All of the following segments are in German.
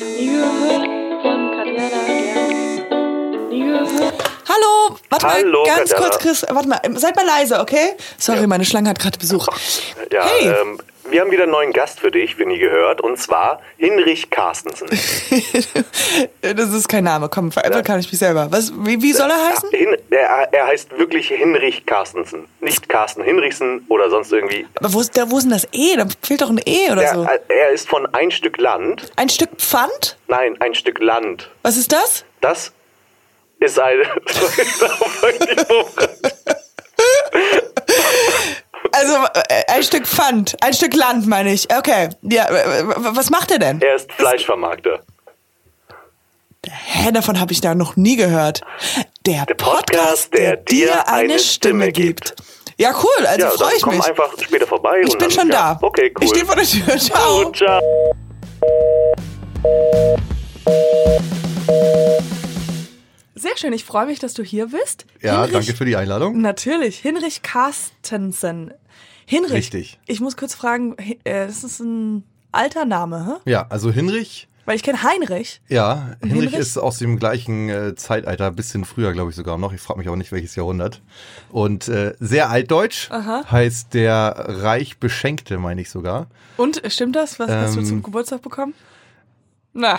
Nie gehört warte Hallo, mal, ganz Katjana. kurz, Chris, warte mal, seid mal leise, okay? Sorry, meine Schlange hat gerade Besuch. Ja, Hey. ähm, wir haben wieder einen neuen Gast für dich, wenn ihr gehört, und zwar Hinrich Carstensen. das ist kein Name, komm, veräppeln kann ich mich selber. Was, wie, wie soll er heißen? Hin, er, er heißt wirklich Hinrich Carstensen. Nicht Carsten Hinrichsen oder sonst irgendwie. Aber wo ist, da, wo ist denn das E? Da fehlt doch ein E oder Er, so. er ist von ein Stück Land. Ein Stück Pfand? Nein, ein Stück Land. Was ist das? Das ist eine. Also, äh, ein Stück Pfand, ein Stück Land, meine ich. Okay, ja, was macht er denn? er ist Fleischvermarkter. Hä, davon habe ich da noch nie gehört. Der, Podcast, der dir eine Stimme gibt. Ja, cool, also Ja, freue ich komm mich. einfach später vorbei. Ich bin schon ja. da. Okay, cool. Ich stehe vor der Tür. Ciao. Gut, ciao. Sehr schön, ich freue mich, dass du hier bist. Ja, Hinrich, danke für die Einladung. Natürlich, Hinrich Carstensen. Hinrich. Richtig. Ich muss kurz fragen, äh, das ist ein alter Name, hä? Ja, also Hinrich, Weil ich kenne Heinrich. ja, Hinrich, Hinrich? ist aus dem gleichen äh, Zeitalter, bisschen früher, glaube ich sogar noch. Ich frage mich aber nicht, welches Jahrhundert. Und äh, sehr altdeutsch heißt der reich Beschenkte, meine ich sogar. Und äh, stimmt das? Was hast du Ähm. zum Geburtstag bekommen? Na,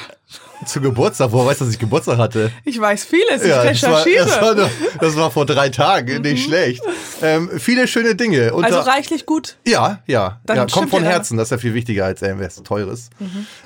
Zu Geburtstag, woher weißt du, dass ich Geburtstag hatte? ich weiß vieles, ich das war, recherchiere. das, war, das war vor drei Tagen, nicht schlecht. Ähm, viele schöne Dinge. Unter, also reichlich gut. Ja, ja. Dann ja kommt von ja. Herzen, das ist ja viel wichtiger als irgendwas Teures.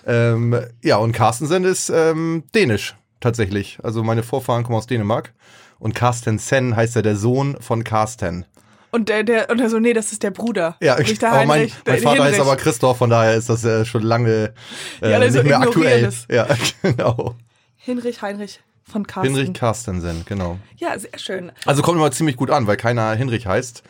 Ähm, ja, und Carstensen ist ähm, dänisch, tatsächlich. Also meine Vorfahren kommen aus Dänemark. Und Carstensen heißt ja der Sohn von Carsten. Und der, der, und er so, nee, das ist der Bruder. Ja, ich, der aber mein, Heinrich, mein der Vater heißt Hinrich. aber Christoph, von daher ist das äh, schon lange äh, Ja, nicht mehr ignorieren aktuell. es. Ja, genau. Hinrich, Heinrich von Carsten. Hinrich Carstensen, genau. Ja, sehr schön. Also kommt immer ziemlich gut an, weil keiner Hinrich heißt.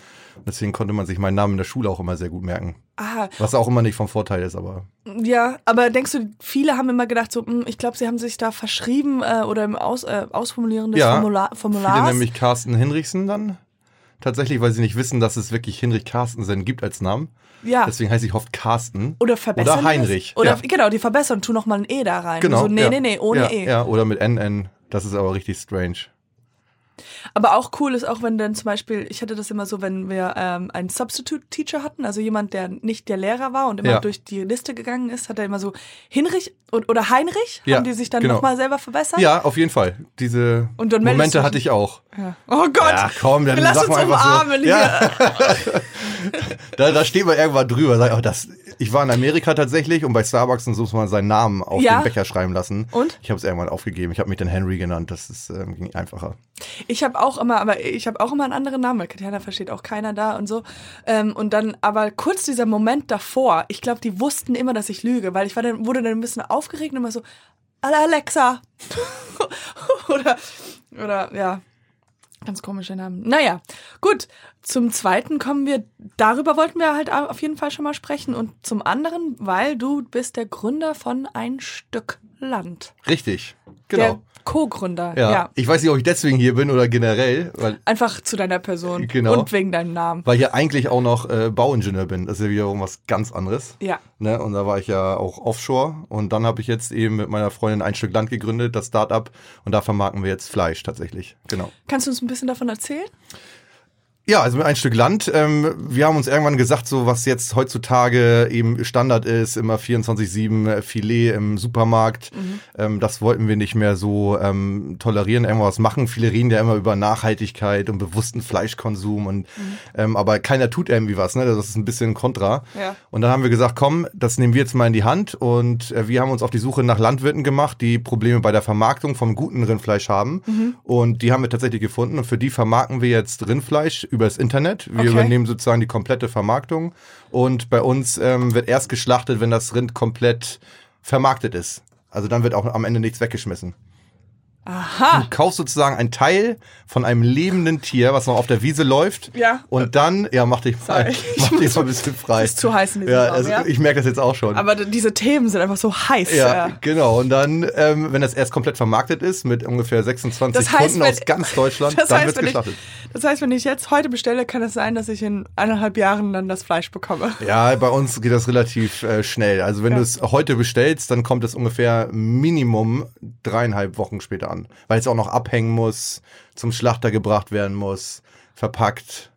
Deswegen konnte man sich meinen Namen in der Schule auch immer sehr gut merken. Ah, Was auch immer nicht vom Vorteil ist, aber Ja, aber denkst du, viele haben immer gedacht, so, hm, ich glaube, sie haben sich da verschrieben äh, oder im Aus, äh, Ausformulieren des Ja, Formular, Viele Formulars. nämlich Carsten Hinrichsen dann. Tatsächlich, weil sie nicht wissen, dass es wirklich Hinrich Carstensen gibt als Namen. ja. Deswegen heißt ich oft Carsten. Oder verbessern. Oder Heinrich. Oder ja. genau, die verbessern, tu noch mal ein E da rein. Genau. So, nee, ja. nee, nee, ohne ja, E. Ja, oder mit NN. Das ist aber richtig strange. Aber auch cool ist auch, wenn dann zum Beispiel, ich hatte das immer so, wenn wir ähm, einen Substitute-Teacher hatten, also jemand, der nicht der Lehrer war und immer Ja. durch die Liste gegangen ist, hat er immer so Hinrich und, oder Heinrich, Ja, haben die sich dann genau. nochmal selber verbessert? Ja, auf jeden Fall. Diese Momente hatte ich auch. Ja. Oh Gott, Ja, komm, dann lass sag uns so. umarmen hier. Ja. Da, da steht man irgendwann drüber. Sag, oh, das, ich war in Amerika tatsächlich und bei Starbucks und so muss man seinen Namen auf Ja. den Becher schreiben lassen. Und? Ich habe es irgendwann aufgegeben. Ich habe mich dann Henry genannt. Das ist ähm, ging einfacher. Ich habe auch immer, aber ich habe auch immer einen anderen Namen, weil Katjana versteht auch keiner da und so. Ähm, und dann, aber kurz dieser Moment davor, ich glaube, die wussten immer, dass ich lüge, weil ich war dann, wurde dann ein bisschen aufgeregt und immer so, Alexa. oder, oder, ja. Ganz komische Namen. Naja, gut. Zum zweiten kommen wir, darüber wollten wir halt auf jeden Fall schon mal sprechen. Und zum anderen, weil du bist der Gründer von Ein Stück Land. Richtig. Genau. Der Co-Gründer. Ja. ja. Ich weiß nicht, ob ich deswegen hier bin oder generell, weil, Einfach zu deiner Person. Genau. Und wegen deinem Namen. weil ich ja eigentlich auch noch äh, Bauingenieur bin. Das ist ja wiederum was ganz anderes. Ja. Ne? Und da war ich ja auch offshore. Und dann habe ich jetzt eben mit meiner Freundin ein Stück Land gegründet, das Startup. Und da vermarkten wir jetzt Fleisch tatsächlich. Genau. Kannst du uns ein bisschen davon erzählen? Ja, also ein Stück Land. Ähm, wir haben uns irgendwann gesagt, so was jetzt heutzutage eben Standard ist, immer 24-7 Filet im Supermarkt, ähm, das wollten wir nicht mehr so ähm, tolerieren, irgendwas machen. Viele reden ja immer über Nachhaltigkeit und bewussten Fleischkonsum und ähm, aber keiner tut irgendwie was, ne? Das ist ein bisschen kontra. Ja. Und dann haben wir gesagt, komm, das nehmen wir jetzt mal in die Hand und äh, wir haben uns auf die Suche nach Landwirten gemacht, die Probleme bei der Vermarktung vom guten Rindfleisch haben. Und die haben wir tatsächlich gefunden und für die vermarkten wir jetzt Rindfleisch übers Internet. Wir Okay. übernehmen sozusagen die komplette Vermarktung und bei uns ähm, wird erst geschlachtet, wenn das Rind komplett vermarktet ist. Also dann wird auch am Ende nichts weggeschmissen. Aha. Du kaufst sozusagen ein Teil von einem lebenden Tier, was noch auf der Wiese läuft. Ja. Und dann, ja, mach dich frei. Sorry. Mach dich mal ein bisschen frei. ist zu heiß in diesem ja, Raum, also ja? Ich merke das jetzt auch schon. Aber diese Themen sind einfach so heiß. ja, ja. genau. Und dann, ähm, wenn das erst komplett vermarktet ist, mit ungefähr 26 Das heißt, Kunden wenn- aus ganz Deutschland, Das dann heißt, wird wenn ich, geschlachtet. das heißt, wenn ich jetzt heute bestelle, kann es sein, dass ich in eineinhalb Jahren dann das Fleisch bekomme. Ja, bei uns geht das relativ äh, schnell. Also wenn Ja. du es heute bestellst, dann kommt es ungefähr Minimum dreieinhalb Wochen später an. Weil es auch noch abhängen muss, zum Schlachter gebracht werden muss, verpackt,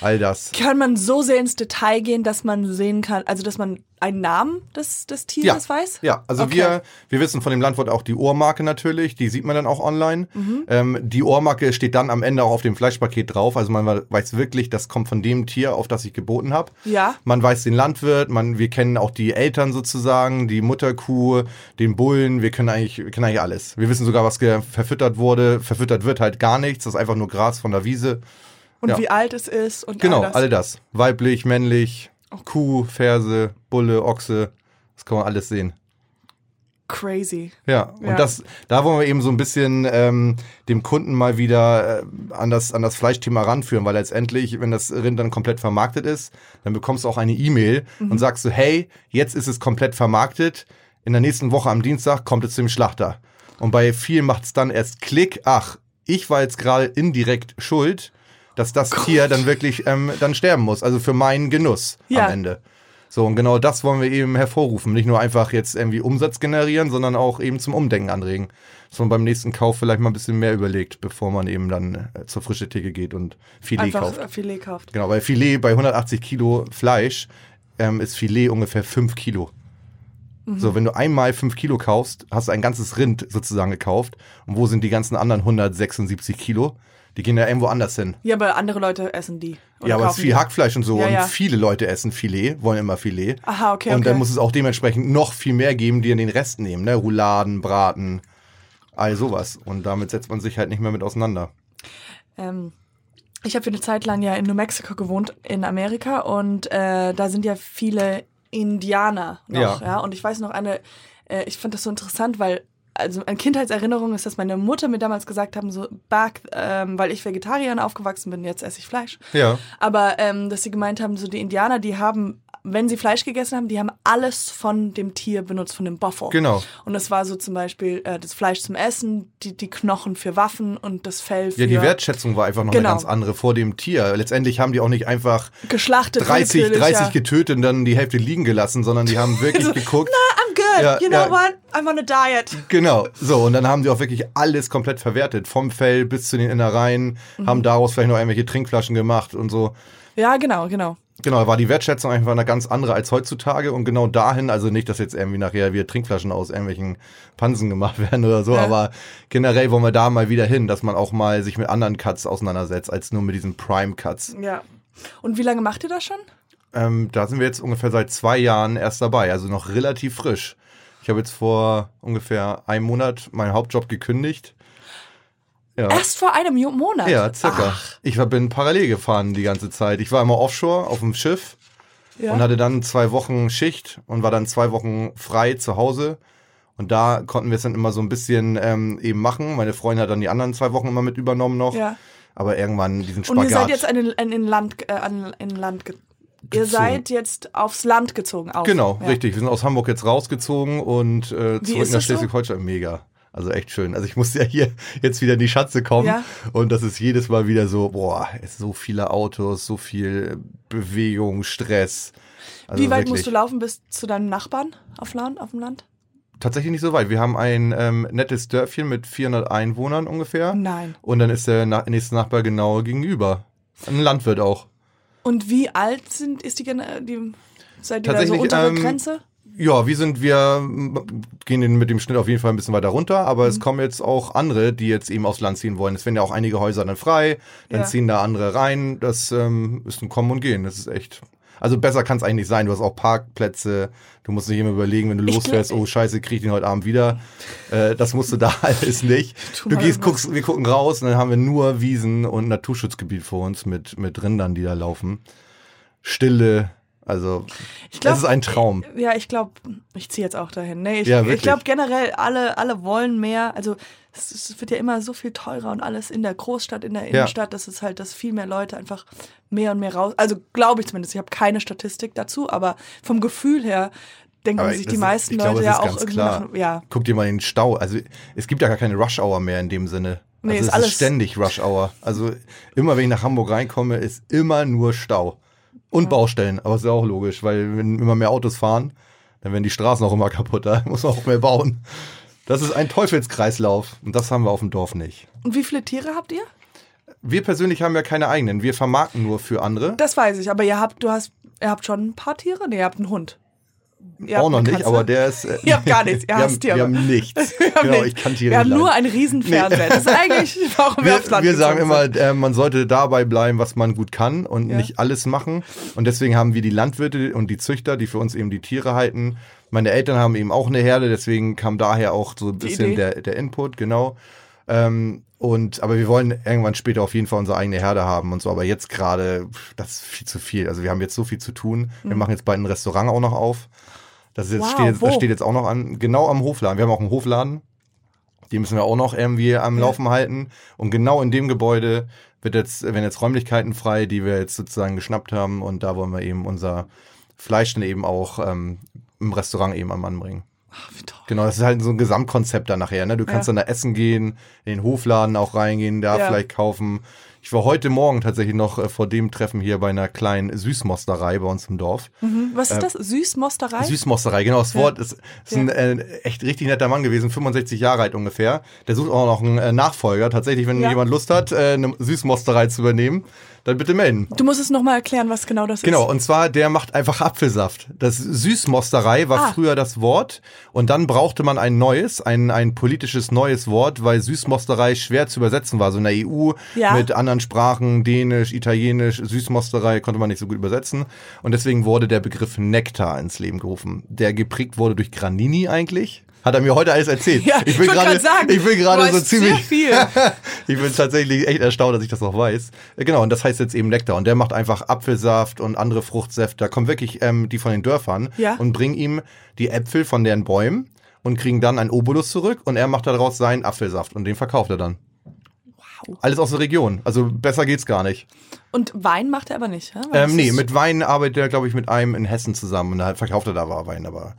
all das. Kann man so sehr ins Detail gehen, dass man sehen kann, also dass man einen Namen des, des Tieres weiß? Ja, also Okay. wir, wir wissen von dem Landwirt auch die Ohrmarke natürlich, die sieht man dann auch online. Mhm. Ähm, die Ohrmarke steht dann am Ende auch auf dem Fleischpaket drauf, also man weiß wirklich, das kommt von dem Tier, auf das ich geboten habe. Ja. Man weiß den Landwirt, man, wir kennen auch die Eltern sozusagen, die Mutterkuh, den Bullen, wir können eigentlich, wir kennen eigentlich alles. Wir wissen sogar, was verfüttert wurde. Verfüttert wird halt gar nichts, das ist einfach nur Gras von der Wiese. Und Ja. wie alt es ist und Genau, all das. alle das. Weiblich, männlich, Kuh, Ferse, Bulle, Ochse, das kann man alles sehen. Crazy. Ja, und Ja. das, da wollen wir eben so ein bisschen ähm, dem Kunden mal wieder äh, an, das, an das Fleischthema ranführen, weil letztendlich, wenn das Rind dann komplett vermarktet ist, dann bekommst du auch eine E-Mail Mhm. und sagst du, hey, jetzt ist es komplett vermarktet, in der nächsten Woche am Dienstag kommt es zum Schlachter. Und bei vielen macht es dann erst Klick, ach, ich war jetzt gerade indirekt schuld, dass das Tier dann wirklich ähm, dann sterben muss, also für meinen Genuss Ja. am Ende. So, und genau das wollen wir eben hervorrufen. Nicht nur einfach jetzt irgendwie Umsatz generieren, sondern auch eben zum Umdenken anregen. Dass man beim nächsten Kauf vielleicht mal ein bisschen mehr überlegt, bevor man eben dann äh, zur frische Theke geht und Filet Einfach kauft. äh, Filet kauft. Genau, weil Filet bei 180 Kilo Fleisch ähm, ist Filet ungefähr 5 Kilo. Mhm. So, wenn du einmal 5 Kilo kaufst, hast du ein ganzes Rind sozusagen gekauft. Und wo sind die ganzen anderen 176 Kilo? Die gehen ja irgendwo anders hin. Ja, aber andere Leute essen die. Ja, aber es ist viel die. Hackfleisch und so. Ja, und ja. viele Leute essen Filet, wollen immer Filet. Aha, okay, Und dann okay. muss es auch dementsprechend noch viel mehr geben, die in den Rest nehmen. Ne? Rouladen, Braten, all sowas. Und damit setzt man sich halt nicht mehr mit auseinander. Ähm, ich habe für eine Zeit lang ja in New Mexico gewohnt, in Amerika, und äh, da sind ja viele Indianer noch, Ja. ja. Und ich weiß noch eine, äh, ich fand das so interessant, weil also an Kindheitserinnerung ist, dass meine Mutter mir damals gesagt haben, so back, ähm, weil ich Vegetarierin aufgewachsen bin, jetzt esse ich Fleisch. Ja. Aber ähm, dass sie gemeint haben, so die Indianer, die haben, wenn sie Fleisch gegessen haben, die haben alles von dem Tier benutzt, von dem Buffalo. Genau. Und das war so zum Beispiel äh, das Fleisch zum Essen, die, die Knochen für Waffen und das Fell für Ja, die Wertschätzung war einfach noch Genau. eine ganz andere vor dem Tier. Letztendlich haben die auch nicht einfach geschlachtet. 30, willkürlich, 30 ja. getötet und dann die Hälfte liegen gelassen, sondern die haben wirklich geguckt. I'm good. Ja, you know ja. what? I'm on a diet. Genau, so, und dann haben die auch wirklich alles komplett verwertet. Vom Fell bis zu den Innereien, Mhm. haben daraus vielleicht noch irgendwelche Trinkflaschen gemacht und so. Ja, genau, genau. Genau, da war die Wertschätzung einfach eine ganz andere als heutzutage und genau dahin, also nicht, dass jetzt irgendwie nachher wieder Trinkflaschen aus irgendwelchen Pansen gemacht werden oder so, Ja. aber generell wollen wir da mal wieder hin, dass man auch mal sich mit anderen Cuts auseinandersetzt, als nur mit diesen Prime-Cuts. Ja. Und wie lange macht ihr das schon? Ähm, da sind wir jetzt ungefähr seit zwei Jahren erst dabei, also noch relativ frisch. Ich habe jetzt vor ungefähr einem Monat meinen Hauptjob gekündigt. Ja. Erst vor einem Monat. Ja, circa. Ach, Ich war- bin parallel gefahren die ganze Zeit. Ich war immer offshore auf dem Schiff ja. und hatte dann zwei Wochen Schicht und war dann zwei Wochen frei zu Hause. Und da konnten wir es dann immer so ein bisschen ähm, eben machen. Meine Freundin hat dann die anderen zwei Wochen immer mit übernommen noch. ja. Aber irgendwann diesen Und ihr Spagat. seid jetzt in, in, in Land, äh, an, in Land Ihr seid jetzt aufs Land gezogen. Auf. Genau, ja. richtig. Wir sind aus Hamburg jetzt rausgezogen und äh, zurück nach das so? Schleswig-Holstein. Mega. Also echt schön. Also ich musste ja hier jetzt wieder in die Schatze kommen. Ja. Und das ist jedes Mal wieder so, boah, es so viele Autos, so viel Bewegung, Stress. Also Wie weit wirklich. musst du laufen bis zu deinem Nachbarn auf, Land, auf dem Land? Tatsächlich nicht so weit. Wir haben ein ähm, nettes Dörfchen mit 400 Einwohnern ungefähr. Nein. Und dann ist der na nächste Nachbar genau gegenüber. Ein Landwirt auch. Und wie alt sind, ist die, die seid ihr da so untere ähm, Grenze? Ja, wir sind, wir gehen mit dem Schnitt auf jeden Fall ein bisschen weiter runter, aber Mhm. es kommen jetzt auch andere, die jetzt eben aufs Land ziehen wollen. Es werden ja auch einige Häuser dann frei, dann Ja. ziehen da andere rein. Das ähm, ist ein Kommen und Gehen. Das ist echt. Also besser kann es eigentlich nicht sein. Du hast auch Parkplätze. Du musst nicht immer überlegen, wenn du losfährst, oh Scheiße, krieg ich den heute Abend wieder. Äh, das musst du da alles nicht. Du gehst, guckst, wir gucken raus und dann haben wir nur Wiesen und Naturschutzgebiet vor uns mit, mit Rindern, die da laufen. Stille, Also, Ich glaub, das ist ein Traum. Ja, ich glaube, ich ziehe jetzt auch dahin. Nee, ich, Ja, ich glaube generell, alle, alle wollen mehr. Also es, es wird ja immer so viel teurer und alles in der Großstadt, in der Innenstadt, dass es halt, dass viel mehr Leute einfach mehr und mehr raus. Also glaube ich zumindest. Ich habe keine Statistik dazu, aber vom Gefühl her denken Aber sich die ist- meisten glaube, Leute das ja auch irgendwie klar. nach, ja. Guck dir mal den Stau. Also es gibt ja gar keine Rush Hour mehr in dem Sinne. Nee, also ist es alles- ist ständig Rush Hour. Also immer wenn ich nach Hamburg reinkomme, ist immer nur Stau. Und Baustellen, aber ist ja auch logisch, weil wenn immer mehr Autos fahren, dann werden die Straßen auch immer kaputter, muss man auch mehr bauen. Das ist ein Teufelskreislauf und das haben wir auf dem Dorf nicht. Und wie viele Tiere habt ihr? Wir persönlich haben ja keine eigenen, wir vermarkten nur für andere. Das weiß ich, aber ihr habt, du hast, ihr habt schon ein paar Tiere? Nee, ihr habt einen Hund. Ihr auch noch nicht, Katze. aber der ist. Äh, Ihr habt gar nichts, ihr wir, hasst haben, wir haben nichts. Wir haben genau, nicht- ich kann Tiere Wir haben nur einen riesen Fernseher. Das ist eigentlich, warum wir, aufs Wir, Land wir sagen immer, äh, man sollte dabei bleiben, was man gut kann und Ja. nicht alles machen. Und deswegen haben wir die Landwirte und die Züchter, die für uns eben die Tiere halten. Meine Eltern haben eben auch eine Herde, deswegen kam daher auch so ein bisschen der, der Input, genau. Ähm, und aber wir wollen irgendwann später auf jeden Fall unsere eigene Herde haben und so. Aber jetzt gerade, das ist viel zu viel. Also wir haben jetzt so viel zu tun. Wir machen jetzt bald ein Restaurant auch noch auf. Das, ist jetzt, Mhm. Wow, steht jetzt, das steht jetzt auch noch an, genau am Hofladen. Wir haben auch einen Hofladen. Die müssen wir auch noch irgendwie am Laufen halten. Und genau in dem Gebäude wird jetzt, werden jetzt Räumlichkeiten frei, die wir jetzt sozusagen geschnappt haben. Und da wollen wir eben unser Fleisch dann eben auch ähm, im Restaurant eben am Mann bringen. Ach, wie toll. Genau, das ist halt so ein Gesamtkonzept dann nachher. Ne? Du kannst Ja. dann da essen gehen, in den Hofladen auch reingehen, da Ja. vielleicht kaufen. Ich war heute Morgen tatsächlich noch äh, vor dem Treffen hier bei einer kleinen Süßmosterei bei uns im Dorf. Mhm. Was ist das? Süßmosterei? Süßmosterei, genau, das Wort ist, ist ein äh, echt richtig netter Mann gewesen, 65 Jahre alt ungefähr. Der sucht auch noch einen äh, Nachfolger. Tatsächlich, wenn Ja. jemand Lust hat, äh, eine Süßmosterei zu übernehmen, dann bitte melden. Du musst es nochmal erklären, was genau das Genau, ist. und zwar, der macht einfach Apfelsaft. Das Süßmosterei war Ah. früher das Wort und dann brauchte man ein neues, ein, ein politisches neues Wort, weil Süßmosterei schwer zu übersetzen war. So in der EU Ja. mit anderen Sprachen, Dänisch, Italienisch, Süßmosterei konnte man nicht so gut übersetzen. Und deswegen wurde der Begriff Nektar ins Leben gerufen, der geprägt wurde durch Granini eigentlich. Hat er mir heute alles erzählt. Ja, ich bin wollte gerade, ich bin du gerade so ziemlich, viel. ich bin tatsächlich echt erstaunt, dass ich das noch weiß. Äh, Genau, und das heißt jetzt eben Nektar. Und der macht einfach Apfelsaft und andere Fruchtsäfte. Da kommen wirklich ähm, die von den Dörfern Ja. und bringen ihm die Äpfel von deren Bäumen und kriegen dann einen Obolus zurück und er macht daraus seinen Apfelsaft und den verkauft er dann. Wow. Alles aus der Region. Also besser geht's gar nicht. Und Wein macht er aber nicht. Ja? Ähm, nee, mit Wein arbeitet er, glaube ich, mit einem in Hessen zusammen. Und da verkauft er da Wein, aber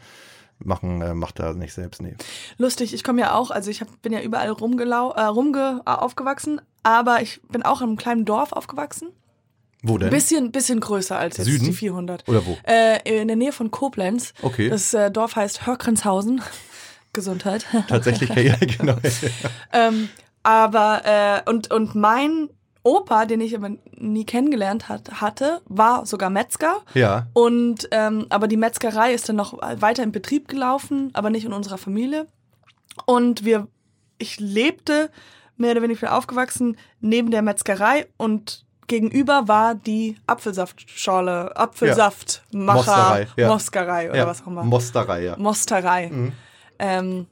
machen äh, macht er nicht selbst, nee. Lustig, ich komme ja auch, also ich hab, bin ja überall rumgelau äh, rumge äh, aufgewachsen, aber ich bin auch in einem kleinen Dorf aufgewachsen. Wo denn? Bisschen, bisschen größer als jetzt Süden? die 400. Oder wo? Äh, in der Nähe von Koblenz. Okay. Das äh, Dorf heißt Hörkrenshausen. Gesundheit. Tatsächlich, ja, genau. ähm, aber, äh, und, und mein Opa, den ich aber nie kennengelernt hat, hatte, war sogar Metzger. ja. Und ähm, aber die Metzgerei ist dann noch weiter in Betrieb gelaufen, aber nicht in unserer Familie. Und wir, ich lebte mehr oder weniger aufgewachsen neben der Metzgerei und gegenüber war die Apfelsaftschorle, Apfelsaftmacher, Mosterei, ja. Moskerei oder ja. was auch immer. Mosterei, ja. Mosterei. Mhm. Ähm,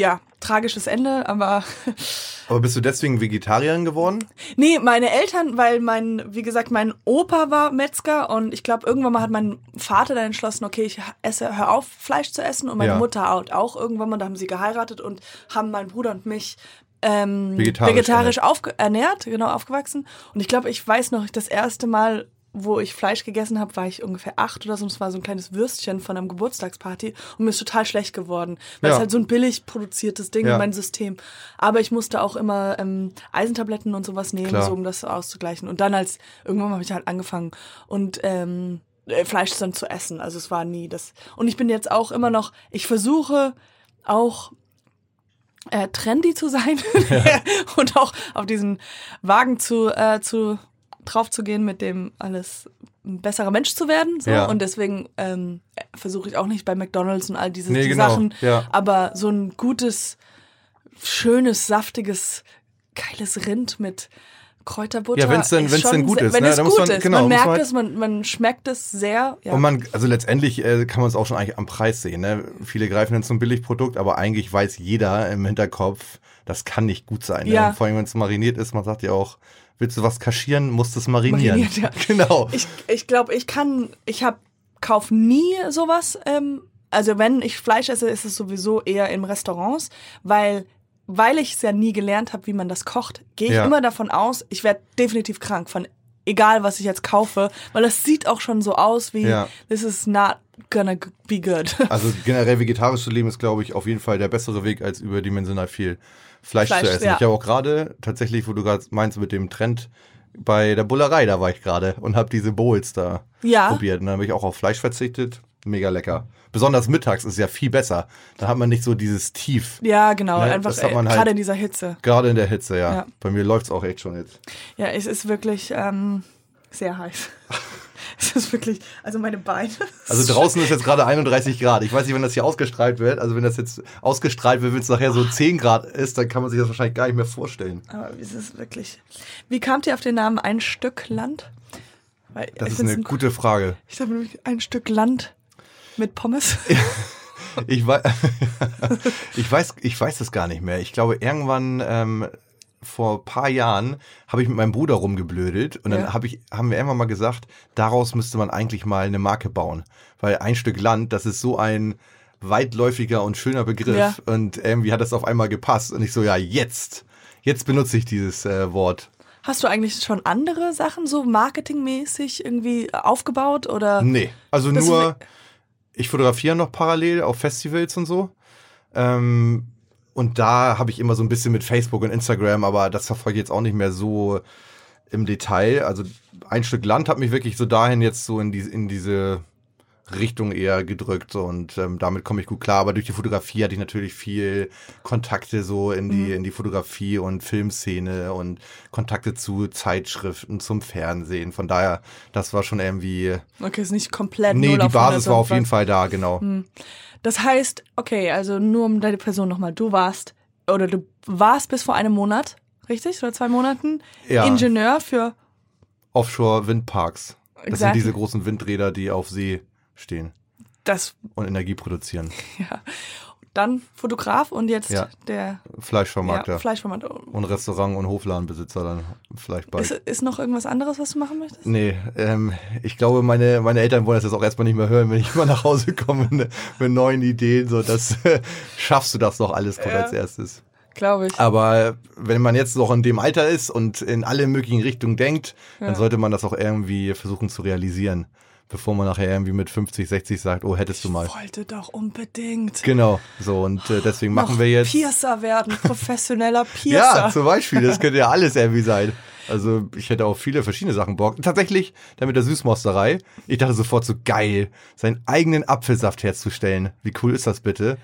ja, tragisches Ende, aber Aber bist du deswegen Vegetarierin geworden? Nee, meine Eltern, weil mein, wie gesagt, mein Opa war Metzger und ich glaube, irgendwann mal hat mein Vater dann entschlossen, okay, ich esse, hör auf, Fleisch zu essen und meine Ja. Mutter auch, auch irgendwann mal, da haben sie geheiratet und haben mein Bruder und mich ähm, Vegetarisch vegetarisch, ernährt, genau, aufgewachsen. Und ich glaube, ich weiß noch, das erste Mal, wo ich Fleisch gegessen habe, war ich ungefähr acht oder so. Und es war so ein kleines Würstchen von einer Geburtstagsparty und mir ist total schlecht geworden. Weil Ja. es halt so ein billig produziertes Ding Ja. in mein System. Aber ich musste auch immer ähm, Eisentabletten und sowas nehmen, Klar. so um das auszugleichen. Und dann als irgendwann habe ich halt angefangen und ähm, äh, Fleisch dann zu essen. Also es war nie das. Und ich bin jetzt auch immer noch, ich versuche auch äh, trendy zu sein und auch auf diesen Wagen zu, äh, zu drauf zu gehen, mit dem alles ein besserer Mensch zu werden. So. Ja. Und deswegen ähm, versuche ich auch nicht bei McDonalds und all diese Nee, die genau, Sachen, ja. aber so ein gutes, schönes, saftiges, geiles Rind mit Kräuterbutter. Ja, denn- ist wenn's schon denn gut ist, Wenn ne? es gut man- ist. genau, man man merkt halt- es, man, man schmeckt es sehr. Ja. Und man, also letztendlich äh, kann man es auch schon eigentlich am Preis sehen. Ne? Viele greifen dann zum Billigprodukt, aber eigentlich weiß jeder im Hinterkopf, das kann nicht gut sein. Ja. Ne? Vor allem, wenn es mariniert ist, man sagt ja auch, Willst du was kaschieren, musst du es marinieren. Mariniert, ja. Genau. Ich, ich glaube, ich kann, ich hab, kauf nie sowas. Ähm, also wenn ich Fleisch esse, ist es sowieso eher in Restaurants, weil weil ich es ja nie gelernt habe, wie man das kocht, gehe ich Ja. immer davon aus, ich werde definitiv krank von egal was ich jetzt kaufe, weil das sieht auch schon so aus wie Ja. this is not gonna be good. Also generell vegetarisch zu leben ist, glaube ich, auf jeden Fall der bessere Weg, als überdimensional viel Fleisch, Fleisch, zu essen. ja. Ich habe auch gerade, tatsächlich, wo du gerade meinst mit dem Trend, bei der Bullerei, da war ich gerade und habe diese Bowls da Ja. probiert. Und dann habe ich auch auf Fleisch verzichtet. Mega lecker. Besonders mittags ist ja viel besser. Da hat man nicht so dieses Tief. ja, genau, Ne, einfach äh, man halt- gerade in dieser Hitze. Gerade in der Hitze, ja. Ja. Bei mir läuft's auch echt schon jetzt. Ja, es ist wirklich ähm, sehr heiß. es ist wirklich, also meine Beine. Also draußen ist jetzt gerade 31 Grad. Ich weiß nicht, wenn das hier ausgestrahlt wird. Also wenn das jetzt ausgestrahlt wird, wenn es nachher so 10 Grad ist, dann kann man sich das wahrscheinlich gar nicht mehr vorstellen. Aber es ist wirklich. Wie kamt ihr auf den Namen Ein Stück Land? Weil Das ist eine ein- gute Frage. Ich glaube nämlich ein Stück Land mit Pommes. Ich weiß, ich weiß, ich weiß es gar nicht mehr. Ich glaube, irgendwann ähm, vor ein paar Jahren habe ich mit meinem Bruder rumgeblödelt und dann Ja. habe ich, haben wir irgendwann mal gesagt, daraus müsste man eigentlich mal eine Marke bauen, weil ein Stück Land, das ist so ein weitläufiger und schöner Begriff Ja. und irgendwie hat das auf einmal gepasst und ich so, ja jetzt, jetzt benutze ich dieses äh, Wort. Hast du eigentlich schon andere Sachen so marketingmäßig irgendwie aufgebaut oder? Nee, also nur, ich fotografiere noch parallel auf Festivals und so. Ähm, und da habe ich immer so ein bisschen mit Facebook und Instagram, aber das verfolge ich jetzt auch nicht mehr so im Detail. Also ein Stück Land hat mich wirklich so dahin jetzt so in, die, in diese Richtung eher gedrückt und ähm, damit komme ich gut klar. Aber durch die Fotografie hatte ich natürlich viel Kontakte so in die, in die Fotografie und Filmszene und Kontakte zu Zeitschriften, zum Fernsehen. Von daher, das war schon irgendwie Okay, ist nicht komplett Nee, 0 die auf 100 Basis war auf jeden. Fall da, genau. Das heißt, okay, also nur um deine Person nochmal, du warst oder du warst bis vor einem Monat, richtig? Oder zwei Monaten Ja. Ingenieur für Offshore Windparks. Das sind Exactly. diese großen Windräder, die auf See stehen das, und Energie produzieren. ja. Dann Fotograf und jetzt Ja. der Fleischvermarkter. ja, Fleischvermarkter. und Restaurant- und Hofladenbesitzer dann vielleicht bald. Ist, ist noch irgendwas anderes, was du machen möchtest? Nee, ähm, ich glaube, meine, meine Eltern wollen das jetzt auch erstmal nicht mehr hören, wenn ich mal nach Hause komme mit, mit neuen Ideen. So, das schaffst du das doch alles kommt Ja. als erstes. Glaube ich. Aber wenn man jetzt noch in dem Alter ist und in alle möglichen Richtungen denkt, dann sollte man das auch irgendwie versuchen zu realisieren, bevor man nachher irgendwie mit 50, 60 sagt, oh, hättest du mal. wollte doch unbedingt Genau, so und äh, deswegen machen wir jetzt. Piercer werden, professioneller Piercer. Ja, zum Beispiel, das könnte ja alles irgendwie sein. Also ich hätte auch viele verschiedene Sachen Bock. Tatsächlich, dann mit der Süßmosterei. Ich dachte sofort so geil, seinen eigenen Apfelsaft herzustellen. Wie cool ist das bitte?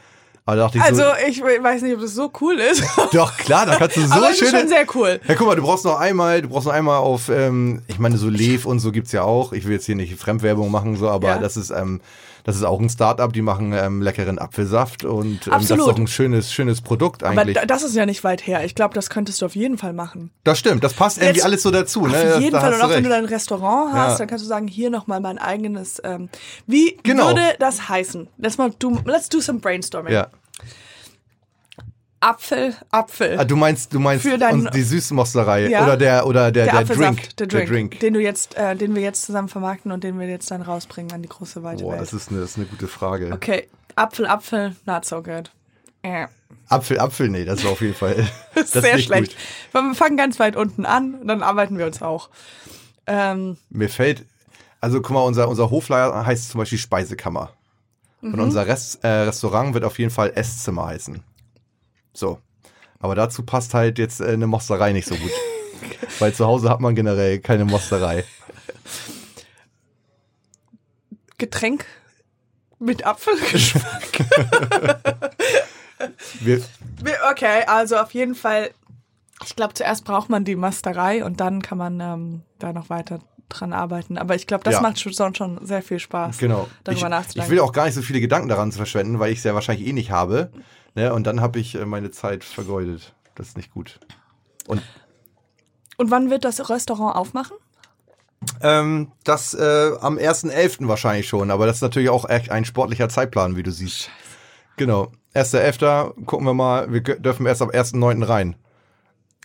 Aber da dachte ich also so, ich weiß nicht, ob das so cool ist. doch klar, da kannst du so aber es ist schöne. schon sehr cool. Ja, guck mal, du brauchst noch einmal, du brauchst noch einmal auf, ähm, ich meine, so Lev und so gibt's ja auch. Ich will jetzt hier nicht Fremdwerbung machen, so, aber Ja. das ist, ähm, das ist auch ein Start-up, die machen ähm, leckeren Apfelsaft und ähm, das ist auch ein schönes, schönes Produkt Aber eigentlich. da- das ist ja nicht weit her. Ich glaube, das könntest du auf jeden Fall machen. das stimmt, das passt irgendwie Jetzt- alles so dazu. Auf ne? Jeden da Fall. Und auch du wenn du recht. dein Restaurant hast, Ja. dann kannst du sagen, hier nochmal mein eigenes. Ähm, wie Genau. würde das heißen? Let's, mal do, let's do some brainstorming. Ja. Apfel, Apfel. Ah, du meinst, du meinst Für dein- uns die Süßmosterei Ja. oder der oder der, der, der, Apfelsaft, Drink, der Drink, den du jetzt, äh, den wir jetzt zusammen vermarkten und den wir jetzt dann rausbringen an die große weite Boah, Welt. das ist eine, das ist eine gute Frage. okay, Apfel, Apfel, not so good. Äh, Apfel, Apfel, nee, das ist auf jeden Fall. Das ist sehr schlecht. Gut. Wir fangen ganz weit unten an und dann arbeiten wir uns auch. Ähm, Mir fällt, also guck mal, unser, unser Hoflager heißt zum Beispiel Speisekammer. Mhm. Und unser Rest, äh, Restaurant wird auf jeden Fall Esszimmer heißen. So. Aber dazu passt halt jetzt äh, eine Mosterei nicht so gut. Weil zu Hause hat man generell keine Mosterei. Getränk mit Apfelgeschmack. Okay, also auf jeden Fall. Ich glaube, zuerst braucht man die Masterei und dann kann man ähm, da noch weiter dran arbeiten. Aber ich glaube, das Ja. macht schon, schon sehr viel Spaß, Genau. darüber ich, nachzudenken. ich will auch gar nicht so viele Gedanken daran zu verschwenden, weil ich es ja wahrscheinlich eh nicht habe. Ne? Und dann habe ich äh, meine Zeit vergeudet. Das ist nicht gut. Und und wann wird das Restaurant aufmachen? ähm, das äh, am 1.11. wahrscheinlich schon, aber das ist natürlich auch echt ein sportlicher Zeitplan, wie du siehst. Genau. 1.11. gucken wir mal, wir dürfen erst am 1.9. rein.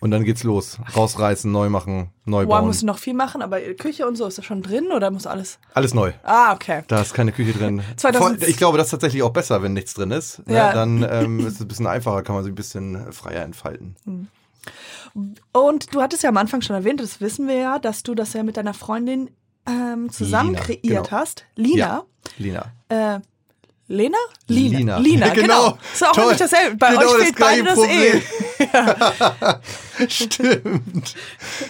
Und dann geht's los. Rausreißen, neu machen, neu Wow, bauen. musst du noch viel machen, aber Küche und so, ist das schon drin oder muss alles? Alles neu. Ah, okay. Da ist keine Küche drin. 2000 Voll- Ich glaube, das ist tatsächlich auch besser, wenn nichts drin ist. Ne? Ja. Dann ähm, ist es ein bisschen einfacher, kann man sich ein bisschen freier entfalten. Und du hattest ja am Anfang schon erwähnt, das wissen wir ja, dass du das ja mit deiner Freundin ähm, zusammen Lina, kreiert genau. hast. Lina. Ja. Lina. Äh, Lena? Lina. Lina. Lina, Genau. genau. Ist auch Toll. nicht dasselbe. Bei Genau euch das fehlt beide das E. Stimmt.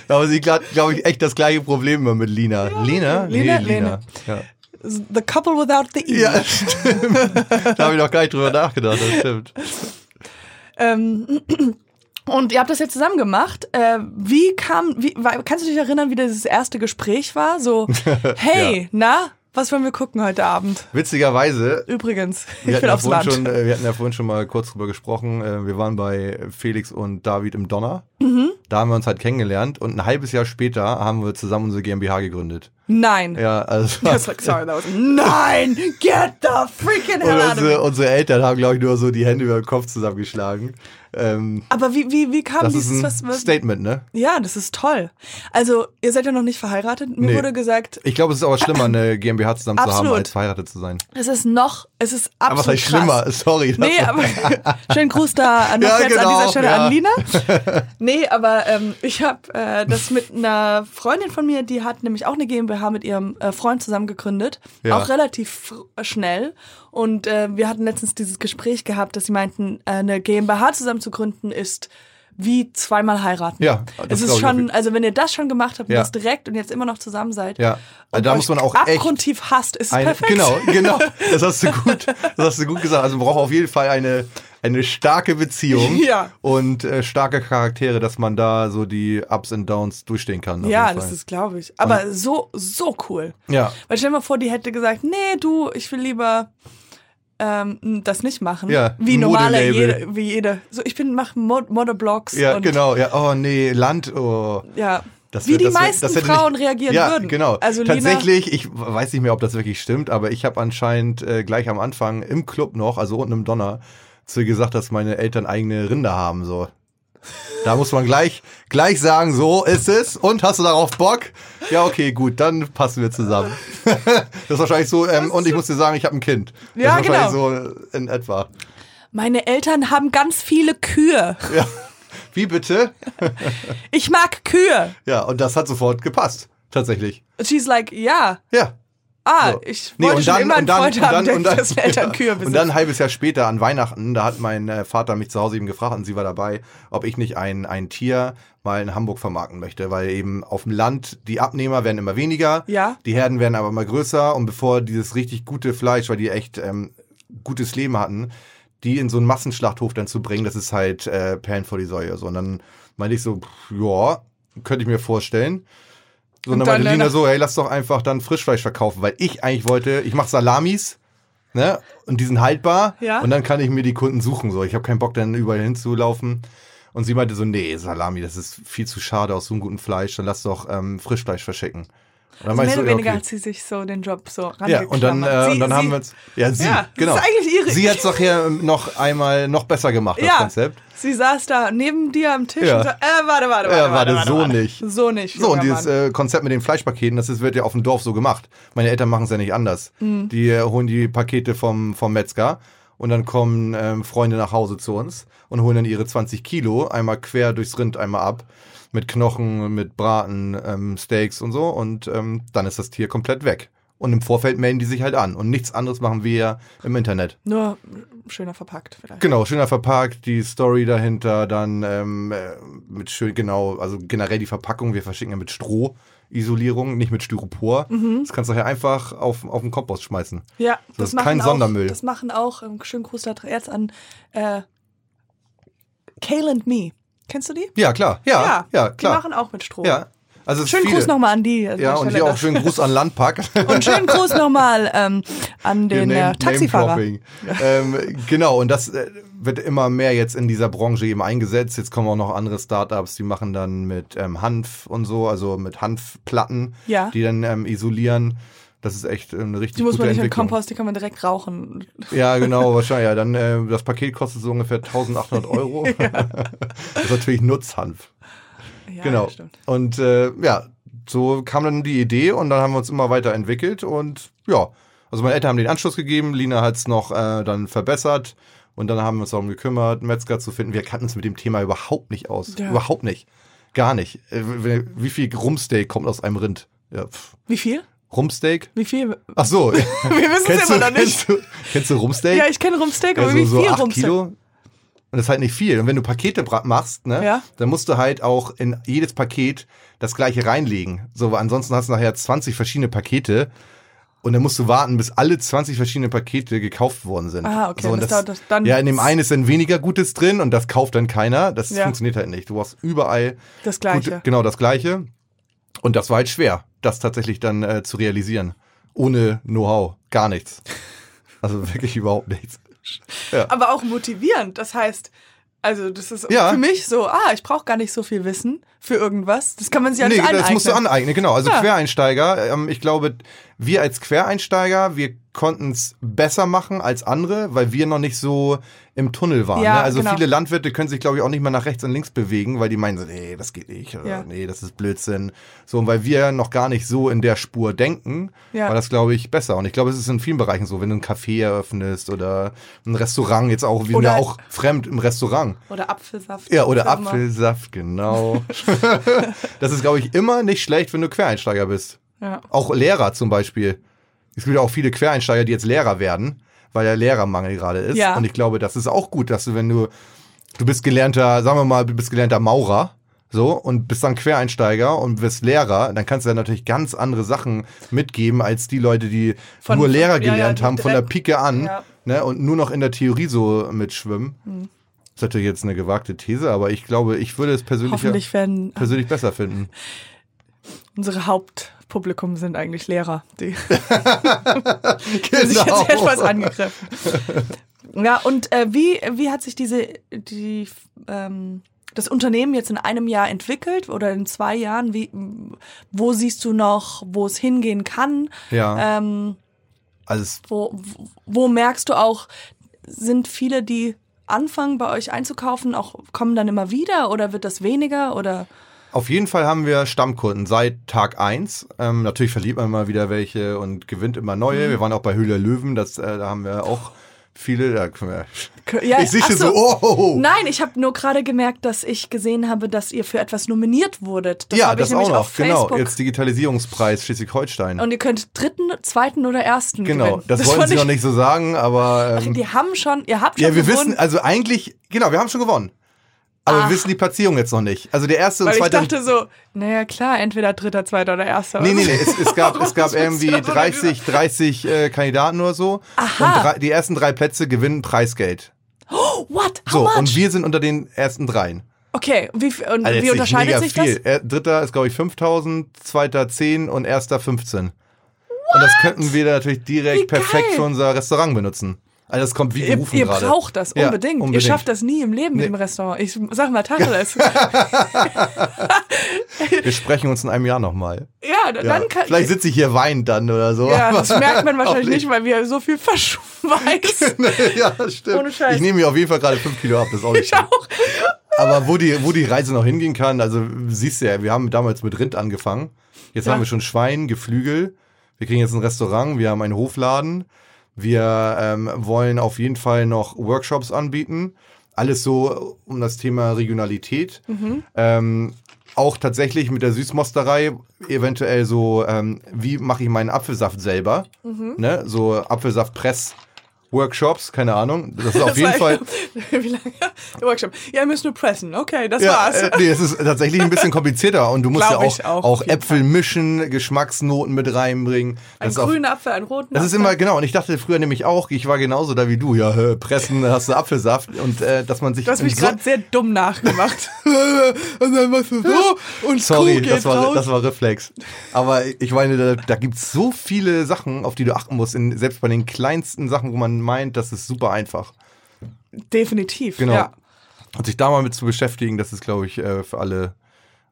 Aber sie hat, glaube ich, echt das gleiche Problem immer mit Lina. Lina? Lina, Nee, Lena. Ja. The couple without the E. ja, stimmt. da habe ich noch gar nicht drüber nachgedacht, das stimmt. Ähm, und ihr habt das jetzt zusammen gemacht. Äh, wie kam, wie, kannst du dich erinnern, wie dieses erste Gespräch war? So, hey, na, was wollen wir gucken heute Abend? Witzigerweise, Übrigens, ich ja aufs Land. schon, äh, wir hatten ja vorhin schon mal kurz drüber gesprochen. Äh, Wir waren bei Felix und David im Donner. Mhm. Da haben wir uns halt kennengelernt und ein halbes Jahr später haben wir zusammen unsere GmbH gegründet. Nein. Ja, also. Like, sorry, that was, nein, get the freaking hell out of me. unsere Eltern haben, glaube ich, nur so die Hände über den Kopf zusammengeschlagen. Ähm, Aber wie, wie, wie kam das ist dieses, ein was, was, Statement, ne? ja, das ist toll. Also, ihr seid ja noch nicht verheiratet. Mir Nee. wurde gesagt, Ich glaube, es ist aber schlimmer, eine GmbH zusammen zu haben, Absolut. als verheiratet zu sein. es ist noch, es ist Aber was absolut heißt schlimmer? Sorry. Nee, aber schönen Gruß da noch Ja, jetzt an genau, dieser Stelle ja. an Lina. Nee, aber ähm, ich habe äh, das mit einer Freundin von mir, die hat nämlich auch eine GmbH mit ihrem äh, Freund zusammen gegründet. Ja. Auch relativ schnell. Und äh, wir hatten letztens dieses Gespräch gehabt, dass sie meinten, äh, eine GmbH zusammen zu gründen ist wie zweimal heiraten. Ja, das es ist ich schon, auch. also wenn ihr das schon gemacht habt Ja. das direkt und jetzt immer noch zusammen seid, Ja, also da muss man auch echt abgrundtief hasst, ist es eine, perfekt. genau, genau. Das hast du gut, das hast du gut gesagt. Also man braucht auf jeden Fall eine eine starke Beziehung Ja. und äh, starke Charaktere, dass man da so die Ups und Downs durchstehen kann. Ja, das ist, glaube ich. Aber so, so cool. ja. Weil stell dir mal vor, die hätte gesagt, nee, du, ich will lieber ähm, das nicht machen. Ja, wie normale, jede, wie jede. So, ich bin, mach Mod Modelblogs Ja, und genau. Ja, oh nee, Land. Oh. ja. Das wie wär- die das wär- meisten hätte Frauen nicht- reagieren ja, würden. genau. Also Lina, Tatsächlich, ich weiß nicht mehr, ob das wirklich stimmt, aber ich habe anscheinend äh, gleich am Anfang im Club noch, also unten im Donner, zu ihr gesagt, dass meine Eltern eigene Rinder haben. So. Da muss man gleich, gleich sagen, so ist es. Und hast du darauf Bock? Ja, okay, gut, dann passen wir zusammen. das ist wahrscheinlich so, ähm, und ich muss dir sagen, ich habe ein Kind. Das Ja, ist wahrscheinlich genau. so in etwa. meine Eltern haben ganz viele Kühe. Ja. Wie bitte? Ich mag Kühe. Ja, und das hat sofort gepasst. Tatsächlich. She's like, ja. Ja. Ah, So. ich Nee, wollte und schon dann, immer einen Freund und haben, dann, der und dann, das Eltern ja. Und dann ein halbes Jahr später an Weihnachten, da hat mein äh, Vater mich zu Hause eben gefragt und sie war dabei, ob ich nicht ein, ein Tier mal in Hamburg vermarkten möchte, weil eben auf dem Land die Abnehmer werden immer weniger, Ja. die Herden werden aber immer größer und bevor dieses richtig gute Fleisch, weil die echt ähm, gutes Leben hatten, die in so einen Massenschlachthof dann zu bringen, das ist halt äh, Perlen vor die Säue. So. Und dann meinte ich so, pff, ja, könnte ich mir vorstellen. So, und Und dann meinte Lina so, hey, lass doch einfach dann Frischfleisch verkaufen, weil ich eigentlich wollte, ich mache Salamis, ne, und die sind haltbar Ja. und dann kann ich mir die Kunden suchen, so. Ich habe keinen Bock, dann überall hinzulaufen. Und sie meinte so, nee, Salami, das ist viel zu schade aus so einem guten Fleisch, dann lass doch ähm, Frischfleisch verschicken. Also mehr oder so, weniger ja, hat sie sich so den Job so okay. ja, und dann, rangeklammert. äh, Sie- und dann sie, haben wir uns, ja, sie, Ja, das genau. ist eigentlich ihre- Sie hat es nachher noch einmal noch besser gemacht, das ja, Konzept. sie saß da neben dir am Tisch Ja. und so, äh, warte, warte, warte, Ja, warte, warte, so warte. nicht. So nicht. So, und dieses äh, Konzept mit den Fleischpaketen, das ist, wird ja auf dem Dorf so gemacht. Meine Eltern machen es ja nicht anders. Mhm. Die äh, holen die Pakete vom, vom Metzger und dann kommen ähm, Freunde nach Hause zu uns und holen dann ihre 20 Kilo einmal quer durchs Rind einmal ab. Mit Knochen, mit Braten, ähm, Steaks und so. Und ähm, dann ist das Tier komplett weg. Und im Vorfeld melden die sich halt an. Und nichts anderes machen wir ja im Internet. Nur schöner verpackt vielleicht. Genau, schöner verpackt, die Story dahinter, dann ähm, äh, mit schön, genau, also generell die Verpackung, wir verschicken ja mit Strohisolierung, nicht mit Styropor. Das kannst du ja einfach auf, auf den Kompost schmeißen. Ja, Das ist machen kein auch, Sondermüll. Das machen auch, ähm, schönen Gruß da jetzt an äh, Kale and Me. Kennst du die? Ja, klar, ja, ja, Die klar. machen auch mit Stroh. Ja, also Schönen viele. Gruß nochmal an die. an Ja, und hier auch schönen Gruß an Landpack. Und schönen Gruß nochmal ähm, an den Hier äh, Name- Taxifahrer. Name-Dropping. ähm, genau, und das äh, wird immer mehr jetzt in dieser Branche eben eingesetzt. Jetzt kommen auch noch andere Startups, die machen dann mit ähm, Hanf und so, also mit Hanfplatten, Ja. die dann ähm, isolieren. Das ist echt eine richtig Die muss gute man nicht mit Entwicklung. Kompost, die kann man direkt rauchen. Ja, genau, wahrscheinlich. Ja, dann äh, das Paket kostet so ungefähr 1800 Euro. das ist natürlich Nutzhanf. Ja, genau. stimmt. Und äh, ja, so kam dann die Idee und dann haben wir uns immer weiterentwickelt und ja, also meine Eltern haben den Anschluss gegeben, Lina hat es noch äh, dann verbessert und dann haben wir uns darum gekümmert, Metzger zu finden. Wir kannten uns mit dem Thema überhaupt nicht aus. Ja. Überhaupt nicht. Gar nicht. Äh, wie- viel Rumpsteak kommt aus einem Rind? Ja. Wie viel? Rumpsteak? Wie viel? Ach so. Wir wissen es immer noch nicht. kennst, du, kennst du Rumpsteak? Ja, ich kenne Rumsteak, aber also wie so viel acht Rumsteak? Kilo. Und das ist halt nicht viel. Und wenn du Pakete machst, ne, Ja. dann musst du halt auch in jedes Paket das gleiche reinlegen. So, weil ansonsten hast du nachher 20 verschiedene Pakete. Und dann musst du warten, bis alle 20 verschiedene Pakete gekauft worden sind. Ah, okay, So, und das dauert das dann- ja, in dem einen ist dann weniger Gutes drin und das kauft dann keiner. Das Ja. funktioniert halt nicht. Du brauchst überall Das Gleiche. Gute, genau das Gleiche. Und das war halt schwer, das tatsächlich dann äh, zu realisieren. Ohne Know-how. Gar nichts. Also wirklich überhaupt nichts. aber auch motivierend. Das heißt, also das ist Ja. für mich so, ah, ich brauche gar nicht so viel Wissen für irgendwas. Das kann man sich alles Nee, aneignen. das musst du aneignen, genau. Also Ja. Quereinsteiger, ähm, ich glaube, wir als Quereinsteiger, wir konnten es besser machen als andere, weil wir noch nicht so im Tunnel waren. Ja, ne? Also genau. viele Landwirte können sich, glaube ich, auch nicht mal nach rechts und links bewegen, weil die meinen so, nee, das geht nicht, oder Ja. nee, das ist Blödsinn. So, und weil wir noch gar nicht so in der Spur denken, Ja. war das, glaube ich, besser. Und ich glaube, es ist in vielen Bereichen so, wenn du ein Café eröffnest oder ein Restaurant, jetzt auch, wir sind ja auch fremd im Restaurant. Oder Apfelsaft. Ja, oder. Apfelsaft, genau. das ist, glaube ich, immer nicht schlecht, wenn du Quereinsteiger bist. Ja. Auch Lehrer zum Beispiel. Es gibt ja auch viele Quereinsteiger, die jetzt Lehrer werden, weil der Lehrermangel gerade ist. Ja. Und ich glaube, das ist auch gut, dass du, wenn du, du bist gelernter, sagen wir mal, du bist gelernter Maurer, so, und bist dann Quereinsteiger und bist Lehrer, dann kannst du ja natürlich ganz andere Sachen mitgeben, als die Leute, die Von- nur Lehrer ja, ja, gelernt die haben, von der Pike an, Ja. ne, und nur noch in der Theorie so mitschwimmen. Hm. Das ist natürlich jetzt eine gewagte These, aber ich glaube, ich würde es persönlich, persönlich besser finden. unsere Hauptpublikum sind eigentlich Lehrer, die Genau. sich jetzt etwas angegriffen. Ja, und äh, wie, wie hat sich diese, die, ähm, das Unternehmen jetzt in einem Jahr entwickelt oder in zwei Jahren? Wie, wo siehst du noch, wo es hingehen kann? Ja. Ähm, Also wo- wo merkst du auch, sind viele, die anfangen bei euch einzukaufen, auch kommen dann immer wieder oder wird das weniger oder? Auf jeden Fall haben wir Stammkunden seit Tag eins. Ähm, natürlich verliert man immer wieder welche und gewinnt immer neue. Mhm. Wir waren auch bei Höhle Löwen, das, äh, da haben wir auch viele. Da können wir, Ja, ich sehe ach schon so, oh. Nein, ich habe nur gerade gemerkt, dass ich gesehen habe, dass ihr für etwas nominiert wurdet. Das ja, das auch noch. Genau, jetzt Digitalisierungspreis Schleswig-Holstein. Und ihr könnt dritten, zweiten oder ersten Genau, gewinnen. das, wollten fand sie ich- noch nicht so sagen, aber ähm, Die haben schon, ihr habt schon ja, wir gewonnen, wissen, also eigentlich, genau, wir haben schon gewonnen. Aber Ach. wir wissen die Platzierung jetzt noch nicht. Also der erste und weil ich zweite. dachte so, naja klar, entweder dritter, zweiter oder erster. Nee, nee, nee, es, es gab, es gab irgendwie das denn 30, 30 äh, Kandidaten oder so. Aha. Und drei, die ersten drei Plätze gewinnen Preisgeld. What? How So, much? und wir sind unter den ersten dreien. okay, und wie, und Also wie unterscheidet sich viel. das? Er, dritter ist, glaube ich, 5000, zweiter 10 und erster 15. Und das könnten wir natürlich direkt perfekt für unser Restaurant benutzen. Also das kommt wie Ihr, gerufen ihr gerade. braucht das Ja, unbedingt. Ihr unbedingt. schafft das nie im Leben Nee. mit dem Restaurant. Ich sag mal Tacheles. Wir sprechen uns in einem Jahr nochmal. ja, Ja. dann kann Vielleicht sitze ich hier weinend dann oder so. Ja, das merkt man wahrscheinlich nicht, weil wir so viel verschweißen. ja, das stimmt. Ohne Scheiß. Ich nehme mir auf jeden Fall gerade 5 Kilo ab, das ist auch nicht Ich auch. Aber wo die, wo die Reise noch hingehen kann, also siehst du ja, wir haben damals mit Rind angefangen. Jetzt Ja. haben wir schon Schwein, Geflügel. Wir kriegen jetzt ein Restaurant, wir haben einen Hofladen. Wir ähm, wollen auf jeden Fall noch Workshops anbieten. Alles so um das Thema Regionalität. Mhm. Ähm, auch tatsächlich mit der Süßmosterei eventuell so, ähm, wie mache ich meinen Apfelsaft selber? Mhm. Ne? So Apfelsaftpress. Workshops, keine Ahnung. Das ist auf Das jeden Fall. Wie lange? Workshop. Ja, ihr müsst nur pressen. Okay, das Ja, war's. äh, nee, es ist tatsächlich ein bisschen komplizierter und du musst Glaub ja auch, auch, auch, Äpfel mischen, Geschmacksnoten mit reinbringen. Ein Das auf, grüner Apfel, ein roten das ist immer, genau, und ich dachte früher nämlich auch, ich war genauso da wie du, ja, hä, pressen, hast du Apfelsaft und äh, dass man sich Du hast mich so, gerade sehr dumm nachgemacht. und dann machst du so und sorry, Kuh das war, raus. das war Reflex. Aber ich meine, da, da gibt's so viele Sachen, auf die du achten musst, in, selbst bei den kleinsten Sachen, wo man meint, das ist super einfach. Definitiv. Genau. Ja. Und sich da mal mit zu beschäftigen, das ist, glaube ich, äh, für alle,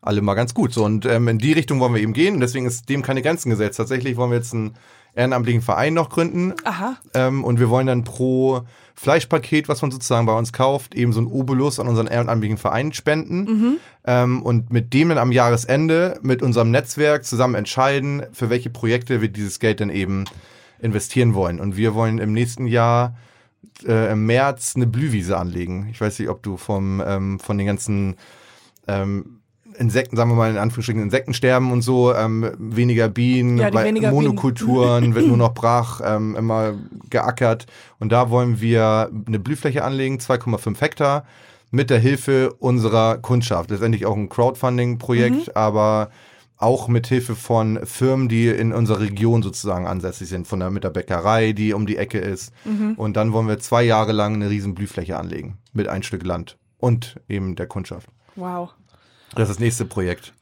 alle mal ganz gut. So, und ähm, in die Richtung wollen wir eben gehen. Und deswegen ist dem keine Grenzen gesetzt. Tatsächlich wollen wir jetzt ein ehrenamtlichen Verein noch gründen. Aha. Ähm, und wir wollen dann pro Fleischpaket, was man sozusagen bei uns kauft, eben so ein Obolus an unseren ehrenamtlichen Verein spenden. Ähm, und mit dem dann am Jahresende mit unserem Netzwerk zusammen entscheiden, für welche Projekte wir dieses Geld dann eben investieren wollen. Und wir wollen im nächsten Jahr äh, im März eine Blühwiese anlegen. Ich weiß nicht, ob du vom, ähm, von den ganzen ähm, Insekten, sagen wir mal in Anführungsstrichen Insektensterben und so, ähm, weniger Bienen, Ja, weniger Bienen. Monokulturen wird nur noch brach, ähm, immer geackert. Und da wollen wir eine Blühfläche anlegen, 2,5 Hektar, mit der Hilfe unserer Kundschaft. Letztendlich auch ein Crowdfunding-Projekt, Mhm. aber auch mit Hilfe von Firmen, die in unserer Region sozusagen ansässig sind, von der, mit der Bäckerei, die um die Ecke ist. Mhm. Und dann wollen wir zwei Jahre lang eine riesen Blühfläche anlegen mit ein Stück Land und eben der Kundschaft. Wow. Das ist das nächste Projekt.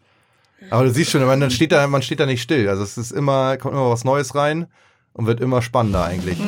Aber du siehst schon, man steht da, man steht da nicht still. Also es ist immer, kommt immer was Neues rein und wird immer spannender eigentlich.